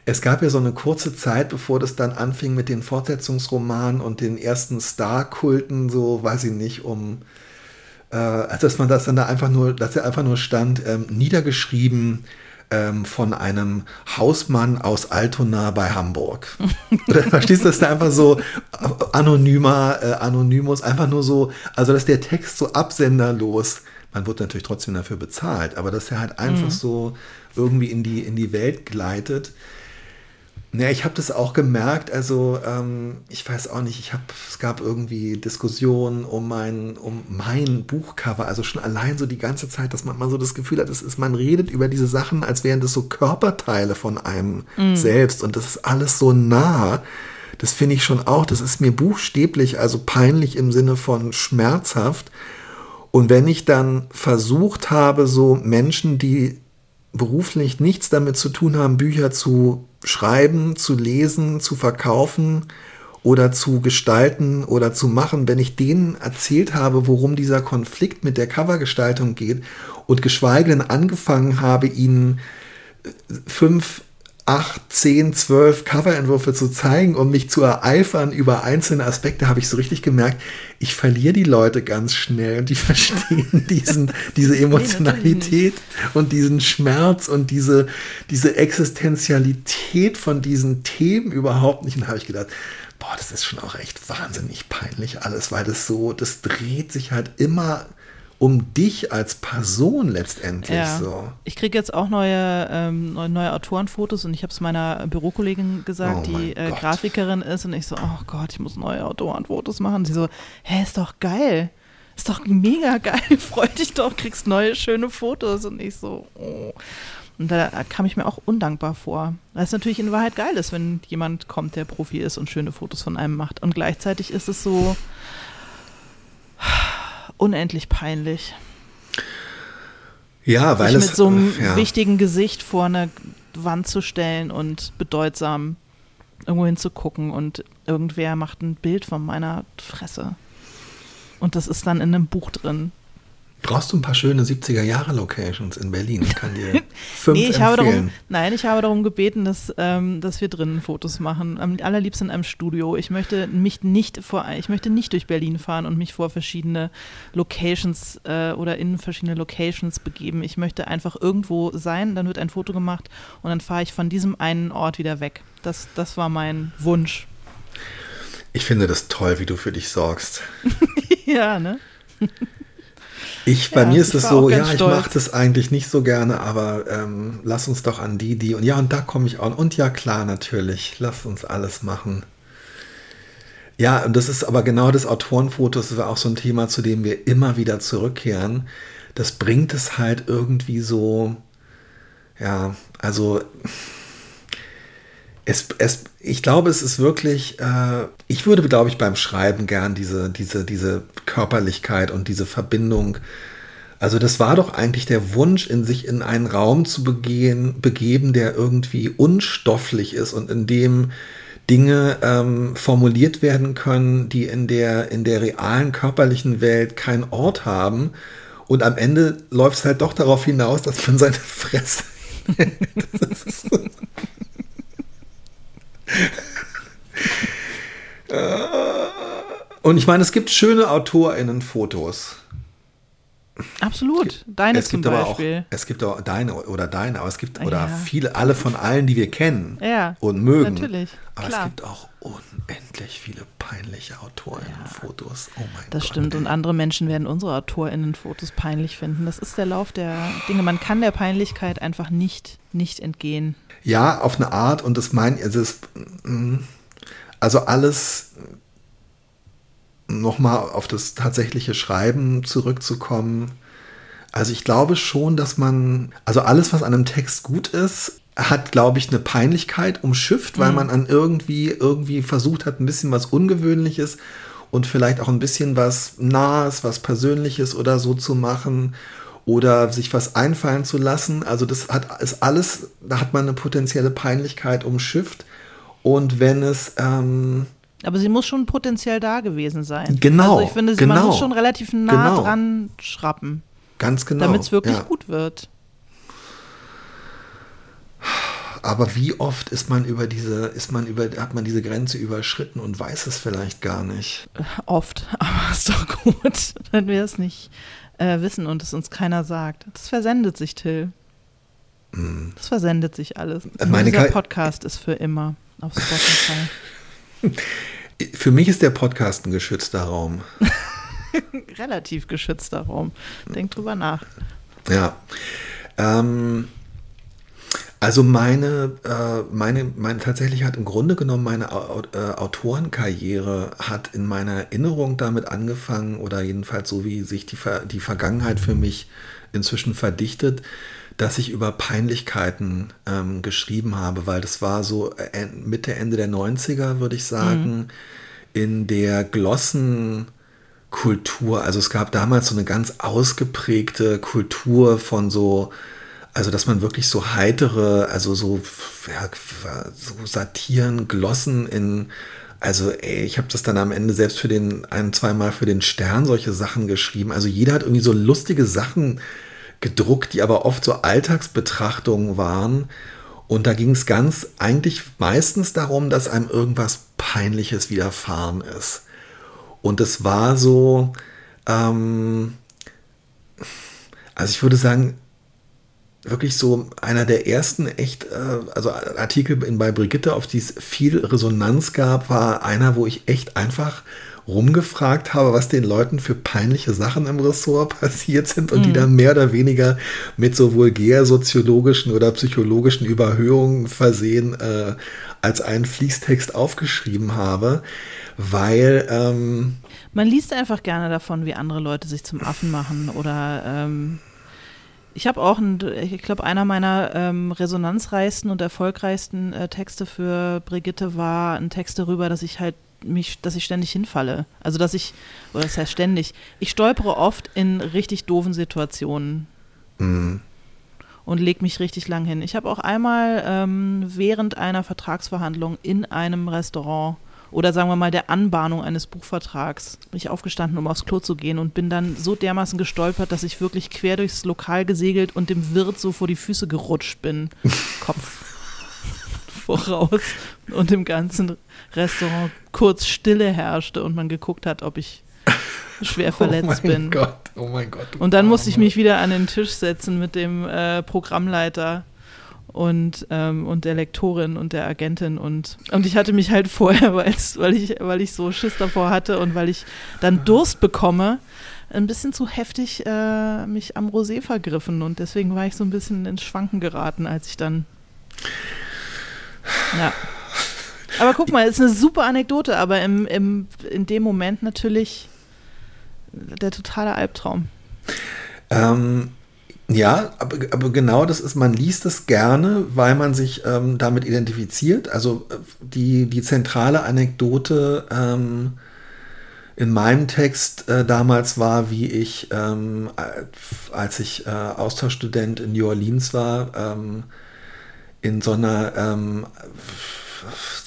es gab ja so eine kurze Zeit, bevor das dann anfing mit den Fortsetzungsromanen und den ersten Star-Kulten, so weiß ich nicht, um äh, also dass man das dann da einfach nur, dass er einfach nur stand, ähm, niedergeschrieben ähm, von einem Hausmann aus Altona bei Hamburg. Oder verstehst du, dass da einfach so anonymer, äh, anonymus, einfach nur so, also dass der Text so absenderlos, man wird natürlich trotzdem dafür bezahlt, aber dass er halt einfach so irgendwie in die, in die Welt gleitet. Ja, ich habe das auch gemerkt. Also ähm, ich weiß auch nicht. Ich habe, es gab irgendwie Diskussionen um mein, um mein Buchcover. Also schon allein so die ganze Zeit, dass man mal so das Gefühl hat, es ist, man redet über diese Sachen, als wären das so Körperteile von einem selbst. Und das ist alles so nah. Das finde ich schon auch. Das ist mir buchstäblich, also peinlich im Sinne von schmerzhaft. Und wenn ich dann versucht habe, so Menschen, die beruflich nichts damit zu tun haben, Bücher zu schreiben, zu lesen, zu verkaufen oder zu gestalten oder zu machen, wenn ich denen erzählt habe, worum dieser Konflikt mit der Covergestaltung geht und geschweige denn angefangen habe, ihnen fünf acht, zehn, zwölf Coverentwürfe zu zeigen und mich zu ereifern über einzelne Aspekte, habe ich so richtig gemerkt, ich verliere die Leute ganz schnell und die verstehen diesen, diese Emotionalität und diesen Schmerz und diese, diese Existenzialität von diesen Themen überhaupt nicht. Und habe ich gedacht, boah, das ist schon auch echt wahnsinnig peinlich alles, weil das so, das dreht sich halt immer um dich als Person letztendlich ja. so. Ich kriege jetzt auch neue, ähm, neue Autorenfotos und ich habe es meiner Bürokollegin gesagt, oh die äh, Grafikerin ist und ich so, oh Gott, ich muss neue Autorenfotos machen. sie so, hä, ist doch geil. Ist doch mega geil. Freu dich doch, kriegst neue schöne Fotos und ich so, oh. Und da kam ich mir auch undankbar vor. Weil es natürlich in Wahrheit geil ist, wenn jemand kommt, der Profi ist und schöne Fotos von einem macht. Und gleichzeitig ist es so, unendlich peinlich. Ja, weil es mit so einem ja. wichtigen Gesicht vor eine Wand zu stellen und bedeutsam irgendwo hinzugucken und irgendwer macht ein Bild von meiner Fresse. Und das ist dann in einem Buch drin. Brauchst du ein paar schöne 70er Jahre Locations in Berlin? Ich kann dir fünf nee, ich empfehlen. habe darum, nein, ich habe darum gebeten, dass, ähm, dass wir drinnen Fotos machen. Am allerliebsten in einem Studio. Ich möchte mich nicht vor, ich möchte nicht durch Berlin fahren und mich vor verschiedene Locations äh, oder in verschiedene Locations begeben. Ich möchte einfach irgendwo sein, dann wird ein Foto gemacht und dann fahre ich von diesem einen Ort wieder weg. Das, das war mein Wunsch. Ich finde das toll, wie du für dich sorgst. ja, ne? Ich, bei Ja, mir ist es so, ja, ich mache das eigentlich nicht so gerne, aber ähm, lass uns doch an die, die und ja, und da komme ich auch. Und ja, klar, natürlich, lass uns alles machen. Ja, und das ist aber genau das Autorenfoto, das war auch so ein Thema, zu dem wir immer wieder zurückkehren. Das bringt es halt irgendwie so, ja, also es, es, ich glaube, es ist wirklich, äh, ich würde, glaube ich, beim Schreiben gern diese, diese, diese Körperlichkeit und diese Verbindung. Also das war doch eigentlich der Wunsch, in sich in einen Raum zu begehen, begeben, der irgendwie unstofflich ist und in dem Dinge ähm, formuliert werden können, die in der, in der realen körperlichen Welt keinen Ort haben. Und am Ende läuft es halt doch darauf hinaus, dass man seine Fresse. das ist. Und ich meine, es gibt schöne AutorInnen-Fotos. Absolut. Deine es zum gibt aber auch, Beispiel. es gibt auch deine oder deine, aber es gibt Ah, oder ja. viele, alle von allen, die wir kennen Ja, und mögen. natürlich, Aber klar. es gibt auch unendlich viele peinliche AutorInnen-Fotos. Oh mein Das Gott. stimmt. Und andere Menschen werden unsere AutorInnen-Fotos peinlich finden. Das ist der Lauf der Dinge. Man kann der Peinlichkeit einfach nicht, nicht entgehen. Ja, auf eine Art und das mein, es ist, mm, also alles nochmal auf das tatsächliche Schreiben zurückzukommen. Also ich glaube schon, dass man, also alles, was an einem Text gut ist, hat, glaube ich, eine Peinlichkeit umschifft, weil man an irgendwie, irgendwie versucht hat, ein bisschen was Ungewöhnliches und vielleicht auch ein bisschen was Nahes, was Persönliches oder so zu machen oder sich was einfallen zu lassen. Also das hat ist alles, da hat man eine potenzielle Peinlichkeit umschifft. Und wenn es, ähm, Aber sie muss schon potenziell da gewesen sein. Genau, Also ich finde, sie- man genau, muss schon relativ nah genau. dran schrappen, ganz genau. damit es wirklich ja. gut wird. Aber wie oft ist man über diese, ist man über, hat man diese Grenze überschritten und weiß es vielleicht gar nicht? Oft. Aber ist doch gut, wenn wir es nicht äh, wissen und es uns keiner sagt. Das versendet sich, Till. Das versendet sich alles. Äh, meine Dieser Ka- Podcast ist für immer auf Spotify. Für mich ist der Podcast ein geschützter Raum. Relativ geschützter Raum. Denk drüber nach. Ja. Ähm, also meine, äh, meine, meine, tatsächlich hat im Grunde genommen meine äh, Autorenkarriere hat in meiner Erinnerung damit angefangen oder jedenfalls so wie sich die, die Vergangenheit für mich inzwischen verdichtet, dass ich über Peinlichkeiten ähm, geschrieben habe, weil das war so äh, Mitte, Ende der 90er, würde ich sagen, in der Glossen Kultur. Also es gab damals so eine ganz ausgeprägte Kultur von so, also dass man wirklich so heitere, also so, ja, so Satiren, Glossen in Also ey, ich habe das dann am Ende selbst für den ein, zweimal für den Stern solche Sachen geschrieben. Also jeder hat irgendwie so lustige Sachen gedruckt, die aber oft so Alltagsbetrachtungen waren. Und da ging es ganz eigentlich meistens darum, dass einem irgendwas Peinliches widerfahren ist. Und es war so, ähm, also ich würde sagen, wirklich so einer der ersten echt, äh, also Artikel in, bei Brigitte, auf die es viel Resonanz gab, war einer, wo ich echt einfach rumgefragt habe, was den Leuten für peinliche Sachen im Ressort passiert sind und mhm. die dann mehr oder weniger mit so vulgär soziologischen oder psychologischen Überhöhungen versehen äh, als einen Fließtext aufgeschrieben habe, weil ähm, man liest einfach gerne davon, wie andere Leute sich zum Affen machen oder ähm ich habe auch, ein, ich glaube, einer meiner ähm, resonanzreichsten und erfolgreichsten äh, Texte für Brigitte war ein Text darüber, dass ich halt mich, dass ich ständig hinfalle. Also dass ich, oder das heißt ständig, ich stolpere oft in richtig doofen Situationen. Mhm. Und leg mich richtig lang hin. Ich habe auch einmal ähm, während einer Vertragsverhandlung in einem Restaurant oder sagen wir mal der Anbahnung eines Buchvertrags bin ich aufgestanden, um aufs Klo zu gehen und bin dann so dermaßen gestolpert, dass ich wirklich quer durchs Lokal gesegelt und dem Wirt so vor die Füße gerutscht bin. Kopf voraus und im ganzen Restaurant kurz Stille herrschte und man geguckt hat, ob ich schwer verletzt oh bin. Gott, oh mein Gott. Und dann musste ich mich wieder an den Tisch setzen mit dem äh, Programmleiter und, ähm, und der Lektorin und der Agentin und, und ich hatte mich halt vorher, weil ich, weil ich so Schiss davor hatte und weil ich dann Durst bekomme, ein bisschen zu heftig äh, mich am Rosé vergriffen und deswegen war ich so ein bisschen ins Schwanken geraten, als ich dann ja. Aber guck mal, ist eine super Anekdote, aber im, im, in dem Moment natürlich der totale Albtraum. Ähm, ja, aber, aber, genau das ist, man liest es gerne, weil man sich ähm, damit identifiziert. Also äh, die, die zentrale Anekdote ähm, in meinem Text äh, damals war, wie ich, ähm, als ich äh, Austauschstudent in New Orleans war, ähm, in so einer ähm,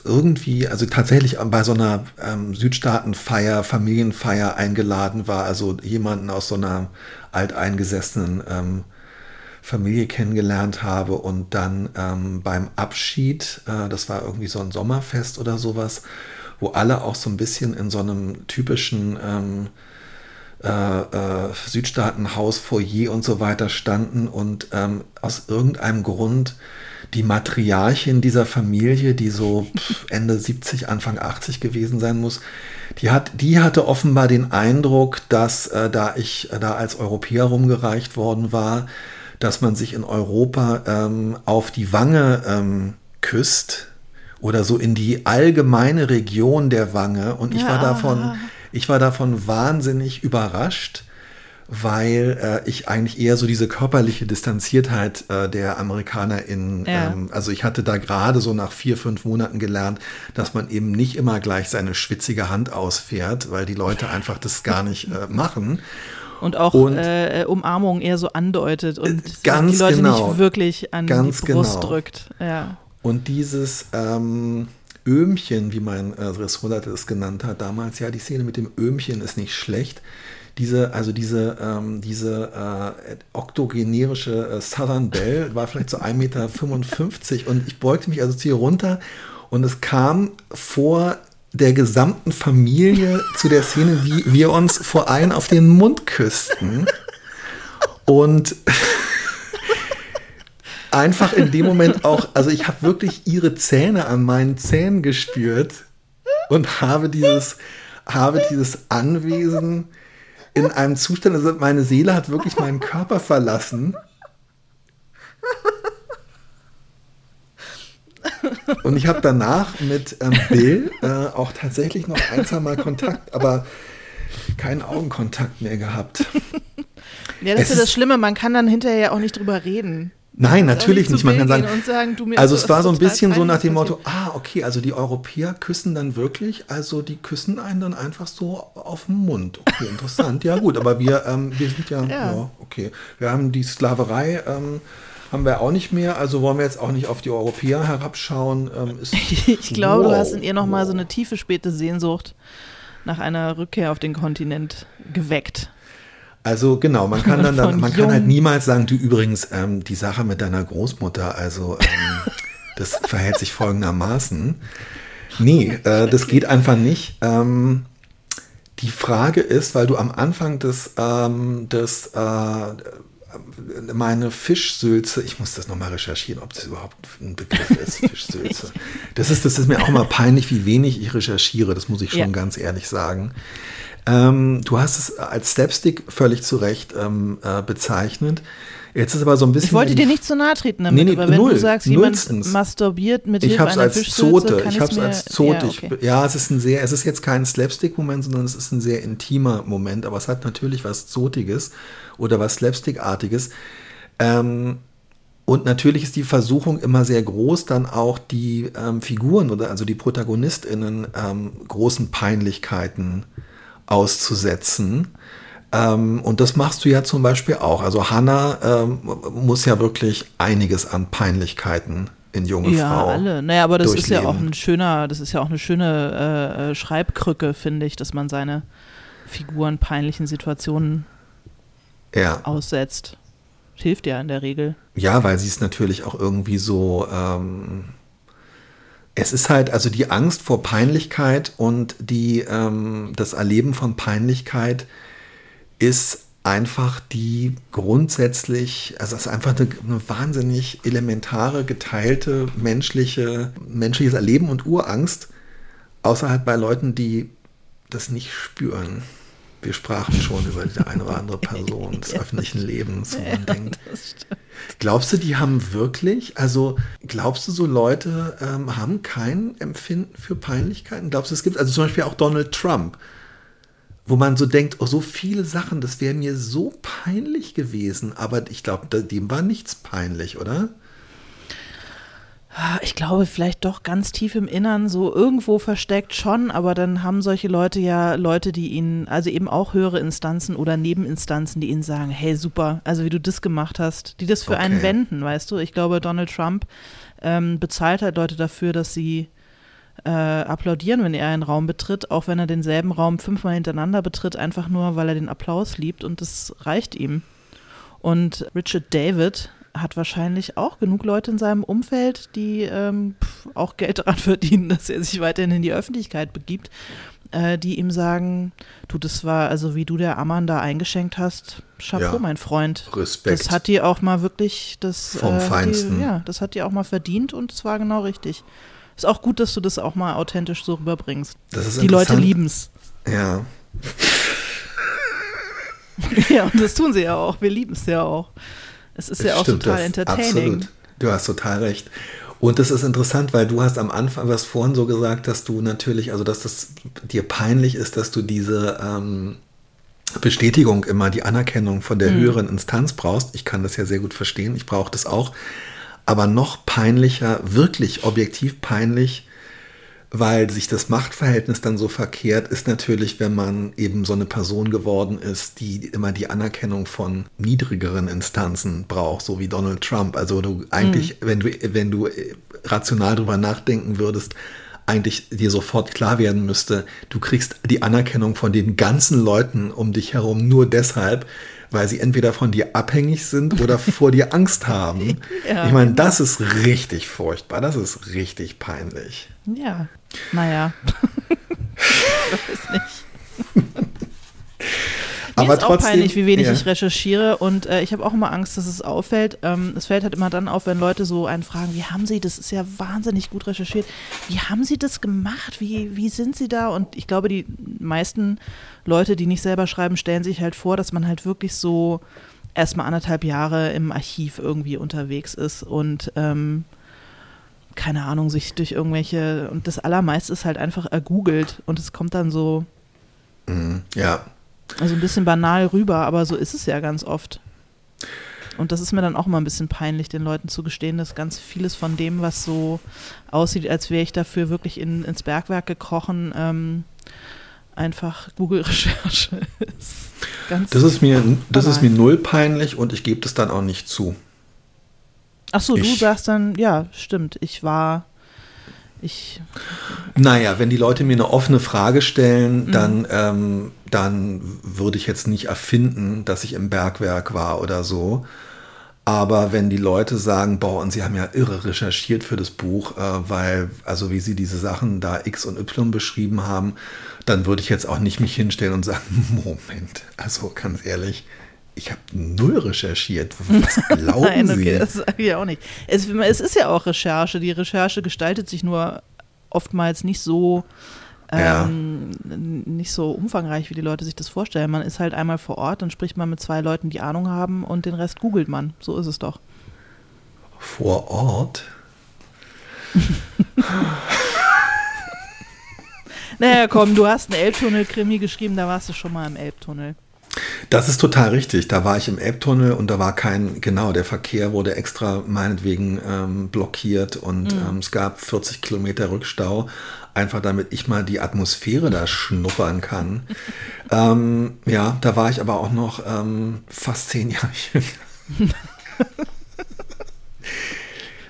irgendwie, also tatsächlich bei so einer ähm, Südstaatenfeier, Familienfeier eingeladen war, also jemanden aus so einer alteingesessenen ähm, Familie kennengelernt habe und dann ähm, beim Abschied, äh, das war irgendwie so ein Sommerfest oder sowas, wo alle auch so ein bisschen in so einem typischen ähm, äh, äh, Südstaatenhaus, Foyer und so weiter standen und ähm, aus irgendeinem Grund die Matriarchin dieser Familie, die so Ende 70, Anfang 80 gewesen sein muss, die, hat, die hatte offenbar den Eindruck, dass äh, da ich äh, da als Europäer rumgereicht worden war, dass man sich in Europa ähm, auf die Wange ähm, küsst oder so in die allgemeine Region der Wange. Und ich ja. war davon, ich war davon wahnsinnig überrascht weil äh, ich eigentlich eher so diese körperliche Distanziertheit äh, der Amerikaner in, ja. ähm, also ich hatte da gerade so nach vier, fünf Monaten gelernt, dass man eben nicht immer gleich seine schwitzige Hand ausfährt, weil die Leute einfach das gar nicht äh, machen. Und auch und, äh, Umarmung eher so andeutet und die Leute genau, nicht wirklich an die Brust genau. drückt. Ja. Und dieses ähm, Öhmchen, wie mein äh, Ressortleiter es genannt hat damals, ja, die Szene mit dem Öhmchen ist nicht schlecht diese, also diese, ähm, diese äh, oktogenerische äh, Southern Belle war vielleicht so 1,55 Meter und ich beugte mich also zu ihr runter und es kam vor der gesamten Familie zu der Szene, wie wir uns vor allem auf den Mund küssten. Und einfach in dem Moment auch, also ich habe wirklich ihre Zähne an meinen Zähnen gespürt und habe dieses, habe dieses Anwesen in einem Zustand, also meine Seele hat wirklich meinen Körper verlassen. Und ich habe danach mit ähm, Bill äh, auch tatsächlich noch ein, zwei Mal Kontakt, aber keinen Augenkontakt mehr gehabt. Ja, das es ist ja das Schlimme, man kann dann hinterher auch nicht drüber reden. Nein, natürlich nicht. Man kann sagen, sagen also es war so ein bisschen so nach dem Motto, ah, okay, also die Europäer küssen dann wirklich, also die küssen einen dann einfach so auf den Mund. Okay, interessant. ja gut, aber wir, ähm, wir sind ja, ja. ja, okay. Wir haben die Sklaverei ähm, haben wir auch nicht mehr. Also wollen wir jetzt auch nicht auf die Europäer herabschauen. Ähm, ich glaube, wow, du hast in ihr nochmal wow. so eine tiefe späte Sehnsucht nach einer Rückkehr auf den Kontinent geweckt. Also genau, man kann dann, dann man kann halt niemals sagen, du übrigens, ähm, die Sache mit deiner Großmutter, also ähm, das verhält sich folgendermaßen. Nee, äh, das geht einfach nicht. Ähm, die Frage ist, weil du am Anfang des, ähm, des äh, meine Fischsülze, ich muss das nochmal recherchieren, ob das überhaupt ein Begriff ist, Fischsülze. Das ist, das ist mir auch mal peinlich, wie wenig ich recherchiere, das muss ich schon ja. ganz ehrlich sagen. Ähm, du hast es als Slapstick völlig zu Recht ähm, äh, bezeichnet. Jetzt ist aber so ein bisschen. Ich wollte dir nicht zu nahe treten damit, nee, nee, aber wenn null, du sagst, jemand masturbiert mit Hilfe einer als Zote, ich habe es als Zote. Ja, okay. ich, ja, es ist ein sehr, es ist jetzt kein Slapstick-Moment, sondern es ist ein sehr intimer Moment, aber es hat natürlich was Zotiges oder was Slapstick-artiges. Ähm, und natürlich ist die Versuchung immer sehr groß, dann auch die ähm, Figuren oder also die ProtagonistInnen ähm, großen Peinlichkeiten auszusetzen. Ähm, und das machst du ja zum Beispiel auch. Also Hannah ähm, muss ja wirklich einiges an Peinlichkeiten in junge ja, Frau. Ja, alle. Naja, aber das durchleben. ist ja auch ein schöner, das ist ja auch eine schöne äh, äh, Schreibkrücke, finde ich, dass man seine Figuren peinlichen Situationen ja. aussetzt. Hilft ja in der Regel. Ja, weil sie es natürlich auch irgendwie so. Ähm, es ist halt, also die Angst vor Peinlichkeit und die, ähm, das Erleben von Peinlichkeit ist einfach die grundsätzlich, also es ist einfach eine, eine, wahnsinnig elementare, geteilte menschliche, menschliches Erleben und Urangst, außer halt bei Leuten, die das nicht spüren. Wir sprachen schon über die eine oder andere Person des öffentlichen Lebens, wo man ja, denkt. Glaubst du, die haben wirklich, also glaubst du, so Leute ähm, haben kein Empfinden für Peinlichkeiten? Glaubst du, es gibt, also zum Beispiel auch Donald Trump, wo man so denkt, oh, so viele Sachen, das wäre mir so peinlich gewesen, aber ich glaube, dem war nichts peinlich, oder? Ich glaube, vielleicht doch ganz tief im Innern, so irgendwo versteckt schon, aber dann haben solche Leute ja Leute, die ihnen, also eben auch höhere Instanzen oder Nebeninstanzen, die ihnen sagen, hey, super, also wie du das gemacht hast, die das für okay. einen wenden, weißt du? Ich glaube, Donald Trump ähm, bezahlt halt Leute dafür, dass sie äh, applaudieren, wenn er einen Raum betritt, auch wenn er denselben Raum fünfmal hintereinander betritt, einfach nur, weil er den Applaus liebt und das reicht ihm. Und Richard David hat wahrscheinlich auch genug Leute in seinem Umfeld, die ähm, auch Geld daran verdienen, dass er sich weiterhin in die Öffentlichkeit begibt, äh, die ihm sagen, du, das war, also wie du der Ammann da eingeschenkt hast, Chapeau, ja, mein Freund. Respekt. Das hat dir auch mal wirklich, das, Vom äh, Feinsten. Die, ja, das hat dir auch mal verdient und es war genau richtig. Ist auch gut, dass du das auch mal authentisch so rüberbringst. Die Leute lieben es. Ja. ja, und das tun sie ja auch. Wir lieben es ja auch. Es ist ja auch Stimmt, total entertaining. Absolut. Du hast total recht. Und das ist interessant, weil du hast am Anfang was vorhin so gesagt, dass du natürlich, also dass das dir peinlich ist, dass du diese ähm, Bestätigung immer, die Anerkennung von der mhm. höheren Instanz brauchst. Ich kann das ja sehr gut verstehen. Ich brauche das auch. Aber noch peinlicher, wirklich objektiv peinlich, weil sich das Machtverhältnis dann so verkehrt, ist natürlich, wenn man eben so eine Person geworden ist, die immer die Anerkennung von niedrigeren Instanzen braucht, so wie Donald Trump. Also du eigentlich, mhm. wenn du, wenn du rational drüber nachdenken würdest, eigentlich dir sofort klar werden müsste, du kriegst die Anerkennung von den ganzen Leuten um dich herum nur deshalb, weil sie entweder von dir abhängig sind oder vor dir Angst haben. Ja, ich meine, genau. das ist richtig furchtbar, das ist richtig peinlich. Ja, naja. ich weiß nicht. Mir aber ist trotzdem, auch peinlich, wie wenig ja. ich recherchiere und äh, ich habe auch immer Angst, dass es auffällt. Ähm, es fällt halt immer dann auf, wenn Leute so einen fragen, wie haben sie, das ist ja wahnsinnig gut recherchiert, wie haben sie das gemacht, wie, wie sind sie da? Und ich glaube, die meisten Leute, die nicht selber schreiben, stellen sich halt vor, dass man halt wirklich so erstmal anderthalb Jahre im Archiv irgendwie unterwegs ist und ähm, keine Ahnung, sich durch irgendwelche, und das Allermeiste ist halt einfach ergoogelt und es kommt dann so. Mhm, ja. Also ein bisschen banal rüber, aber so ist es ja ganz oft. Und das ist mir dann auch immer ein bisschen peinlich, den Leuten zu gestehen, dass ganz vieles von dem, was so aussieht, als wäre ich dafür wirklich in, ins Bergwerk gekrochen, ähm, einfach Google-Recherche ist. Ganz das ist mir, das ist mir null peinlich und ich gebe das dann auch nicht zu. Ach so, du Ich- sagst dann, ja, stimmt, ich war, ich, Naja, wenn die Leute mir eine offene Frage Mhm. stellen, dann, ähm, dann würde ich jetzt nicht erfinden, dass ich im Bergwerk war oder so. Aber wenn die Leute sagen, boah, und sie haben ja irre recherchiert für das Buch, äh, weil, also wie sie diese Sachen da X und Y beschrieben haben, dann würde ich jetzt auch nicht mich hinstellen und sagen, Moment, also ganz ehrlich, ich habe null recherchiert. Was glauben Nein, Sie? okay, das sage ich auch nicht. Es, es ist ja auch Recherche. Die Recherche gestaltet sich nur oftmals nicht so Ja. ähm, nicht so umfangreich, wie die Leute sich das vorstellen. Man ist halt einmal vor Ort, dann spricht man mit zwei Leuten, die Ahnung haben und den Rest googelt man. So ist es doch. Vor Ort? Naja, komm, du hast einen Elbtunnel-Krimi geschrieben, da warst du schon mal im Elbtunnel. Das ist total richtig. Da war ich im Elbtunnel und da war kein, genau, der Verkehr wurde extra meinetwegen ähm, blockiert und ähm, es gab 40 Kilometer Rückstau, einfach damit ich mal die Atmosphäre da schnuppern kann. ähm, ja, da war ich aber auch noch ähm, fast zehn Jahre jünger.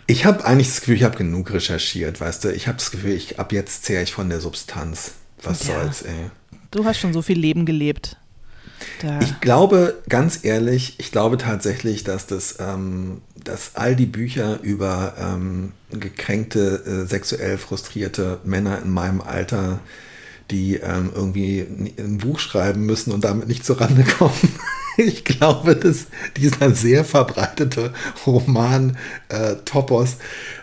Ich habe eigentlich das Gefühl, ich habe genug recherchiert, weißt du. Ich habe das Gefühl, ich, ab jetzt zehre ich von der Substanz. Was Ja. soll's, ey. Du hast schon so viel Leben gelebt. Da, Ich glaube, ganz ehrlich, ich glaube tatsächlich, dass das, ähm, dass all die Bücher über ähm, gekränkte, äh, sexuell frustrierte Männer in meinem Alter, die ähm, irgendwie ein Buch schreiben müssen und damit nicht zurande kommen. Ich glaube, dass dieser sehr verbreitete Roman-Topos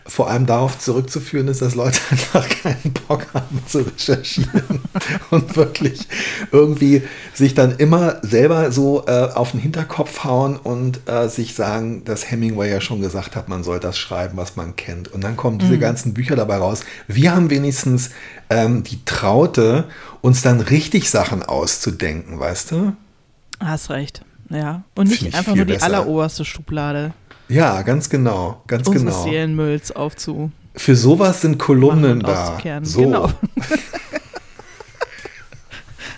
vor allem darauf zurückzuführen ist, dass Leute einfach keinen Bock haben zu recherchieren und wirklich irgendwie sich dann immer selber so äh, auf den Hinterkopf hauen und äh, sich sagen, dass Hemingway ja schon gesagt hat, man soll das schreiben, was man kennt. Und dann kommen diese ganzen Bücher dabei raus. Wir haben wenigstens ähm, die Traute, uns dann richtig Sachen auszudenken, weißt du? Hast recht. Ja. Und nicht einfach nur die besser. alleroberste Schublade Ja, ganz genau, ganz unseres genau. Seelenmülls aufzu. Für sowas sind Kolumnen da. So. Genau.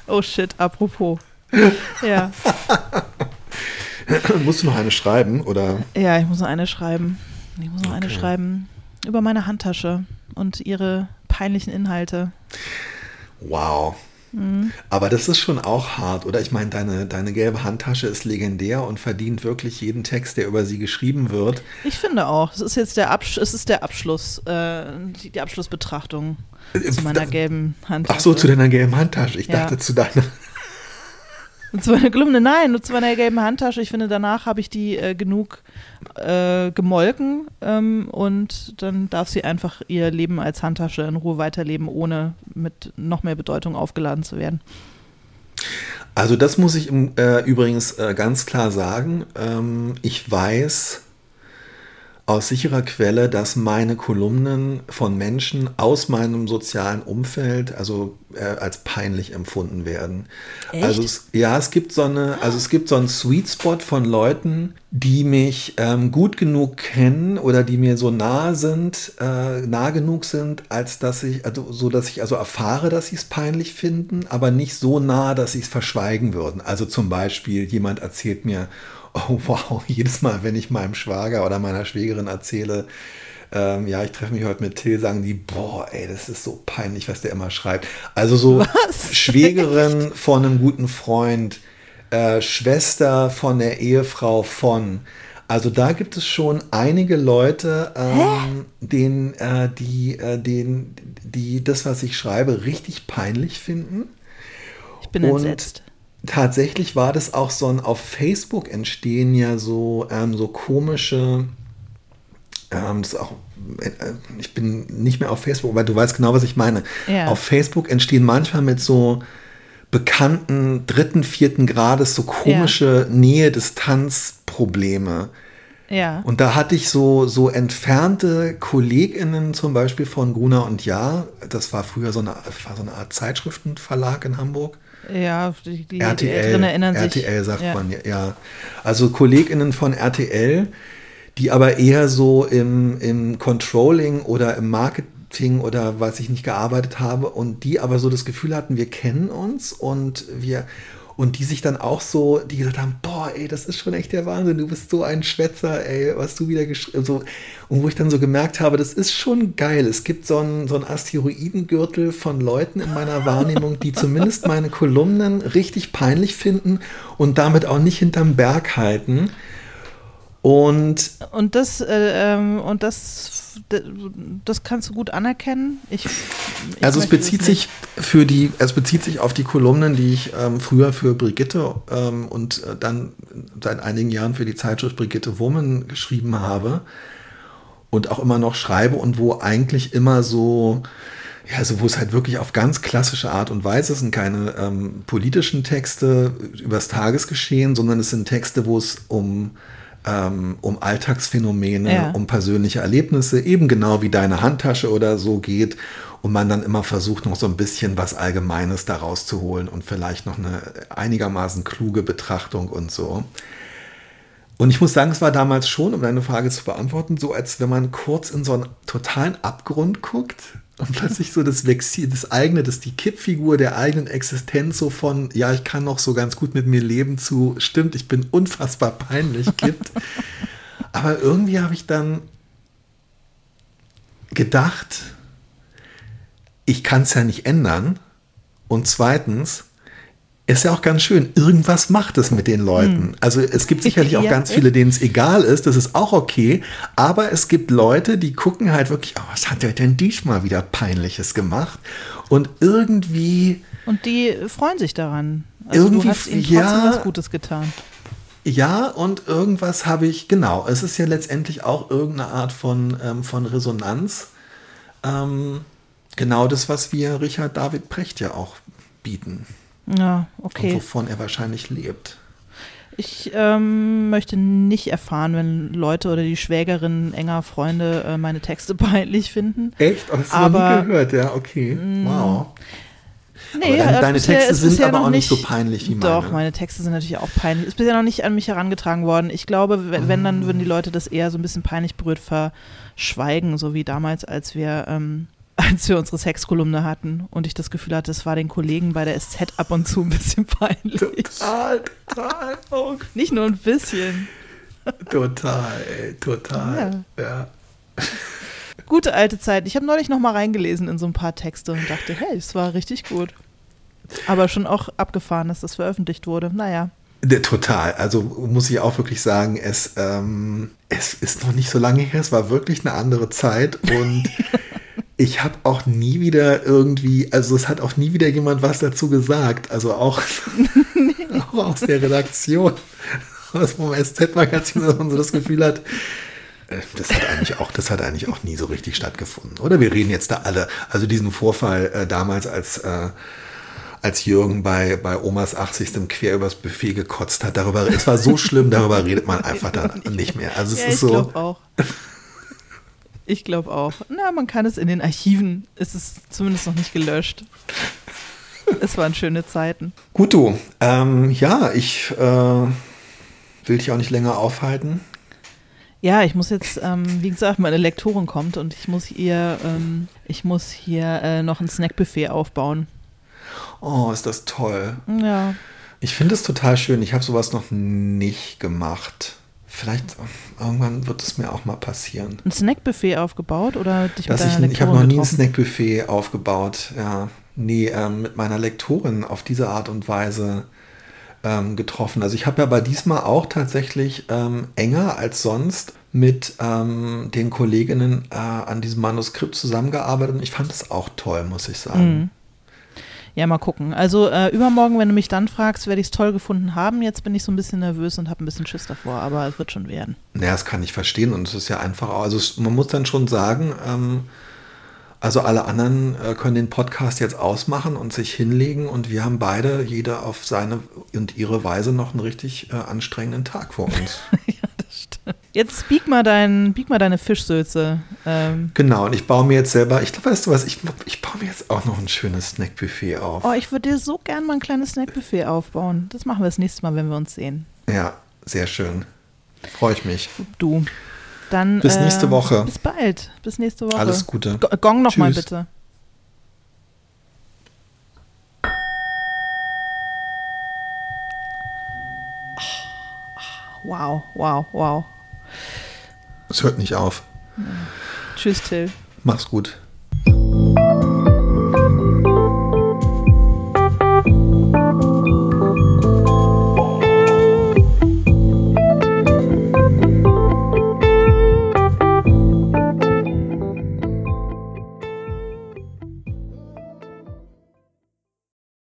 oh shit, apropos. Ja. Musst du noch eine schreiben oder? ja, ich muss noch eine schreiben. Ich muss noch eine Okay. schreiben über meine Handtasche und ihre peinlichen Inhalte. Wow. Mhm. Aber das ist schon auch hart, oder? Ich meine, deine, deine gelbe Handtasche ist legendär und verdient wirklich jeden Text, der über sie geschrieben wird. Ich finde auch, es ist jetzt der, Absch es ist der Abschluss, äh, die, Abschlussbetrachtung zu meiner Äh, gelben Handtasche. Ach so, zu deiner gelben Handtasche. Ich Ja. dachte zu deiner. Und zu meiner Kolumne, nein, nur zu meiner gelben Handtasche. Ich finde, danach habe ich die äh, genug äh, gemolken ähm, und dann darf sie einfach ihr Leben als Handtasche in Ruhe weiterleben, ohne mit noch mehr Bedeutung aufgeladen zu werden. Also das muss ich äh, übrigens äh, ganz klar sagen. Ähm, ich weiß aus sicherer Quelle, dass meine Kolumnen von Menschen aus meinem sozialen Umfeld also äh, als peinlich empfunden werden. Echt? Also es, ja, es gibt so eine, also es gibt so einen Sweet Spot von Leuten, die mich ähm, gut genug kennen oder die mir so nah sind, äh, nah genug sind, als dass ich, also so dass ich also erfahre, dass sie es peinlich finden, aber nicht so nah, dass sie es verschweigen würden. Also zum Beispiel jemand erzählt mir, oh wow, jedes Mal, wenn ich meinem Schwager oder meiner Schwägerin erzähle, ähm, ja, ich treffe mich heute mit Till, sagen die, boah, ey, das ist so peinlich, was der immer schreibt. Also so Was? Schwägerin von einem guten Freund, äh, Schwester von der Ehefrau von. Also da gibt es schon einige Leute, ähm, denen, äh, die, äh, denen, die das, was ich schreibe, richtig peinlich finden. Ich bin Und entsetzt. Tatsächlich war das auch so ein, auf Facebook entstehen ja so, ähm, so komische, ähm, das auch, äh, ich bin nicht mehr auf Facebook, aber du weißt genau, was ich meine. Ja. Auf Facebook entstehen manchmal mit so bekannten dritten, vierten Grades so komische Nähe-Distanz-Probleme. Ja. Und da hatte ich so, so entfernte KollegInnen zum Beispiel von Gruner und Jahr. Das war früher so eine, war so eine Art Zeitschriftenverlag in Hamburg. Ja, die, die, die RTL, Älteren erinnern sich. RTL sagt ja. man ja. Also KollegInnen von RTL, die aber eher so im, im Controlling oder im Marketing oder weiß ich nicht gearbeitet habe und die aber so das Gefühl hatten, wir kennen uns und wir und die sich dann auch so, die gesagt haben, boah, ey, das ist schon echt der Wahnsinn. Du bist so ein Schwätzer, ey, was du wieder geschrieben so Und wo ich dann so gemerkt habe, das ist schon geil. Es gibt so einen, so einen Asteroidengürtel von Leuten in meiner Wahrnehmung, die zumindest meine Kolumnen richtig peinlich finden und damit auch nicht hinterm Berg halten. Und, und das, äh, ähm, und das, das kannst du gut anerkennen. Ich, ich also es bezieht sich für die, es bezieht sich auf die Kolumnen, die ich ähm, früher für Brigitte ähm, und äh, dann seit einigen Jahren für die Zeitschrift Brigitte Woman geschrieben habe und auch immer noch schreibe und wo eigentlich immer so ja, also wo es halt wirklich auf ganz klassische Art und Weise, sind keine ähm, politischen Texte übers Tagesgeschehen, sondern es sind Texte, wo es um ähm, um Alltagsphänomene, ja. um persönliche Erlebnisse, eben genau wie deine Handtasche oder so geht und man dann immer versucht, noch so ein bisschen was Allgemeines daraus zu holen und vielleicht noch eine einigermaßen kluge Betrachtung und so. Und ich muss sagen, es war damals schon, um deine Frage zu beantworten, so als wenn man kurz in so einen totalen Abgrund guckt und plötzlich so das Vexil, das eigene, das die Kippfigur der eigenen Existenz so von, ja, ich kann noch so ganz gut mit mir leben zu, stimmt, ich bin unfassbar peinlich gibt. Aber irgendwie habe ich dann gedacht, ich kann es ja nicht ändern. Und zweitens, ist ja auch ganz schön. Irgendwas macht es mit den Leuten. Hm. Also es gibt sicherlich auch ganz viele, denen es egal ist. Das ist auch okay. Aber es gibt Leute, die gucken halt wirklich, oh, was hat der denn diesmal wieder Peinliches gemacht? Und irgendwie. Und die freuen sich daran. Also irgendwie, du hast ihnen trotzdem ja, was Gutes getan. Ja, und irgendwas habe ich, genau, es ist ja letztendlich auch irgendeine Art von, ähm, von Resonanz. Ähm, genau das, was wir Richard David Precht ja auch bieten. Ja, okay. Und wovon er wahrscheinlich lebt. Ich ähm, möchte nicht erfahren, wenn Leute oder die Schwägerin enger Freunde äh, meine Texte peinlich finden. Echt? Oh, hast du aber, noch nie gehört, ja, okay. Mm. Wow. Nee, deine, deine Texte sind aber auch nicht so peinlich wie meine. Doch, meine Texte sind natürlich auch peinlich. Ist bisher noch nicht an mich herangetragen worden. Ich glaube, wenn, wenn dann würden die Leute das eher so ein bisschen peinlich berührt verschweigen, so wie damals, als wir ähm, als wir unsere Sexkolumne hatten und ich das Gefühl hatte, es war den Kollegen bei der SZ ab und zu ein bisschen peinlich. Total, total. Oh. Nicht nur ein bisschen. Total, ey, total. Ja. ja. Gute alte Zeit. Ich habe neulich noch mal reingelesen in so ein paar Texte und dachte, hey, es war richtig gut. Aber schon auch abgefahren, dass das veröffentlicht wurde. Naja. Total. Also muss ich auch wirklich sagen, es, ähm, es ist noch nicht so lange her. Es war wirklich eine andere Zeit und ich habe auch nie wieder irgendwie, also es hat auch nie wieder jemand was dazu gesagt. Also auch, auch aus der Redaktion, aus dem SZ-Magazin, dass man so das Gefühl hat, äh, das hat eigentlich auch, das hat eigentlich auch nie so richtig stattgefunden. Oder wir reden jetzt da alle, also diesen Vorfall äh, damals, als, äh, als Jürgen bei, bei Omas 80. quer übers Buffet gekotzt hat, darüber, es war so schlimm, darüber redet man einfach dann nicht mehr. Also es ja, ist so. Ich glaube auch. Na, man kann es in den Archiven, ist es zumindest noch nicht gelöscht. es waren schöne Zeiten. Gut, du. Ähm, ja, ich äh, will dich auch nicht länger aufhalten. Ja, ich muss jetzt, ähm, wie gesagt, meine Lektorin kommt und ich muss ihr, ähm, ich muss hier äh, noch ein Snackbuffet aufbauen. Oh, ist das toll. Ja. Ich finde es total schön. Ich habe sowas noch nicht gemacht. Vielleicht irgendwann wird es mir auch mal passieren. Ein Snackbuffet aufgebaut oder dich Dass mit deiner ich, ich habe noch nie ein Snackbuffet aufgebaut. Ja, nie ähm, mit meiner Lektorin auf diese Art und Weise ähm, getroffen. Also ich habe ja bei diesmal auch tatsächlich ähm, enger als sonst mit ähm, den Kolleginnen äh, an diesem Manuskript zusammengearbeitet und ich fand es auch toll, muss ich sagen. Mhm. Ja, mal gucken. Also äh, übermorgen, wenn du mich dann fragst, werde ich es toll gefunden haben. Jetzt bin ich so ein bisschen nervös und habe ein bisschen Schiss davor, aber es wird schon werden. Naja, das kann ich verstehen und es ist ja einfach, also es, man muss dann schon sagen, ähm, also alle anderen äh, können den Podcast jetzt ausmachen und sich hinlegen und wir haben beide, jeder auf seine und ihre Weise noch einen richtig äh, anstrengenden Tag vor uns. ja, Jetzt bieg mal, dein, bieg mal deine Fischsülze. Ähm. Genau, und ich baue mir jetzt selber, ich glaube, weißt du was, ich, ich baue mir jetzt auch noch ein schönes Snackbuffet auf. Oh, ich würde dir so gern mal ein kleines Snackbuffet aufbauen. Das machen wir das nächste Mal, wenn wir uns sehen. Ja, sehr schön. Freue ich mich. Du. Dann. Bis nächste äh, Woche. Bis bald. Bis nächste Woche. Alles Gute. Gong noch Tschüss. mal bitte. Wow, wow, wow. Es hört nicht auf. Tschüss, Till. Mach's gut.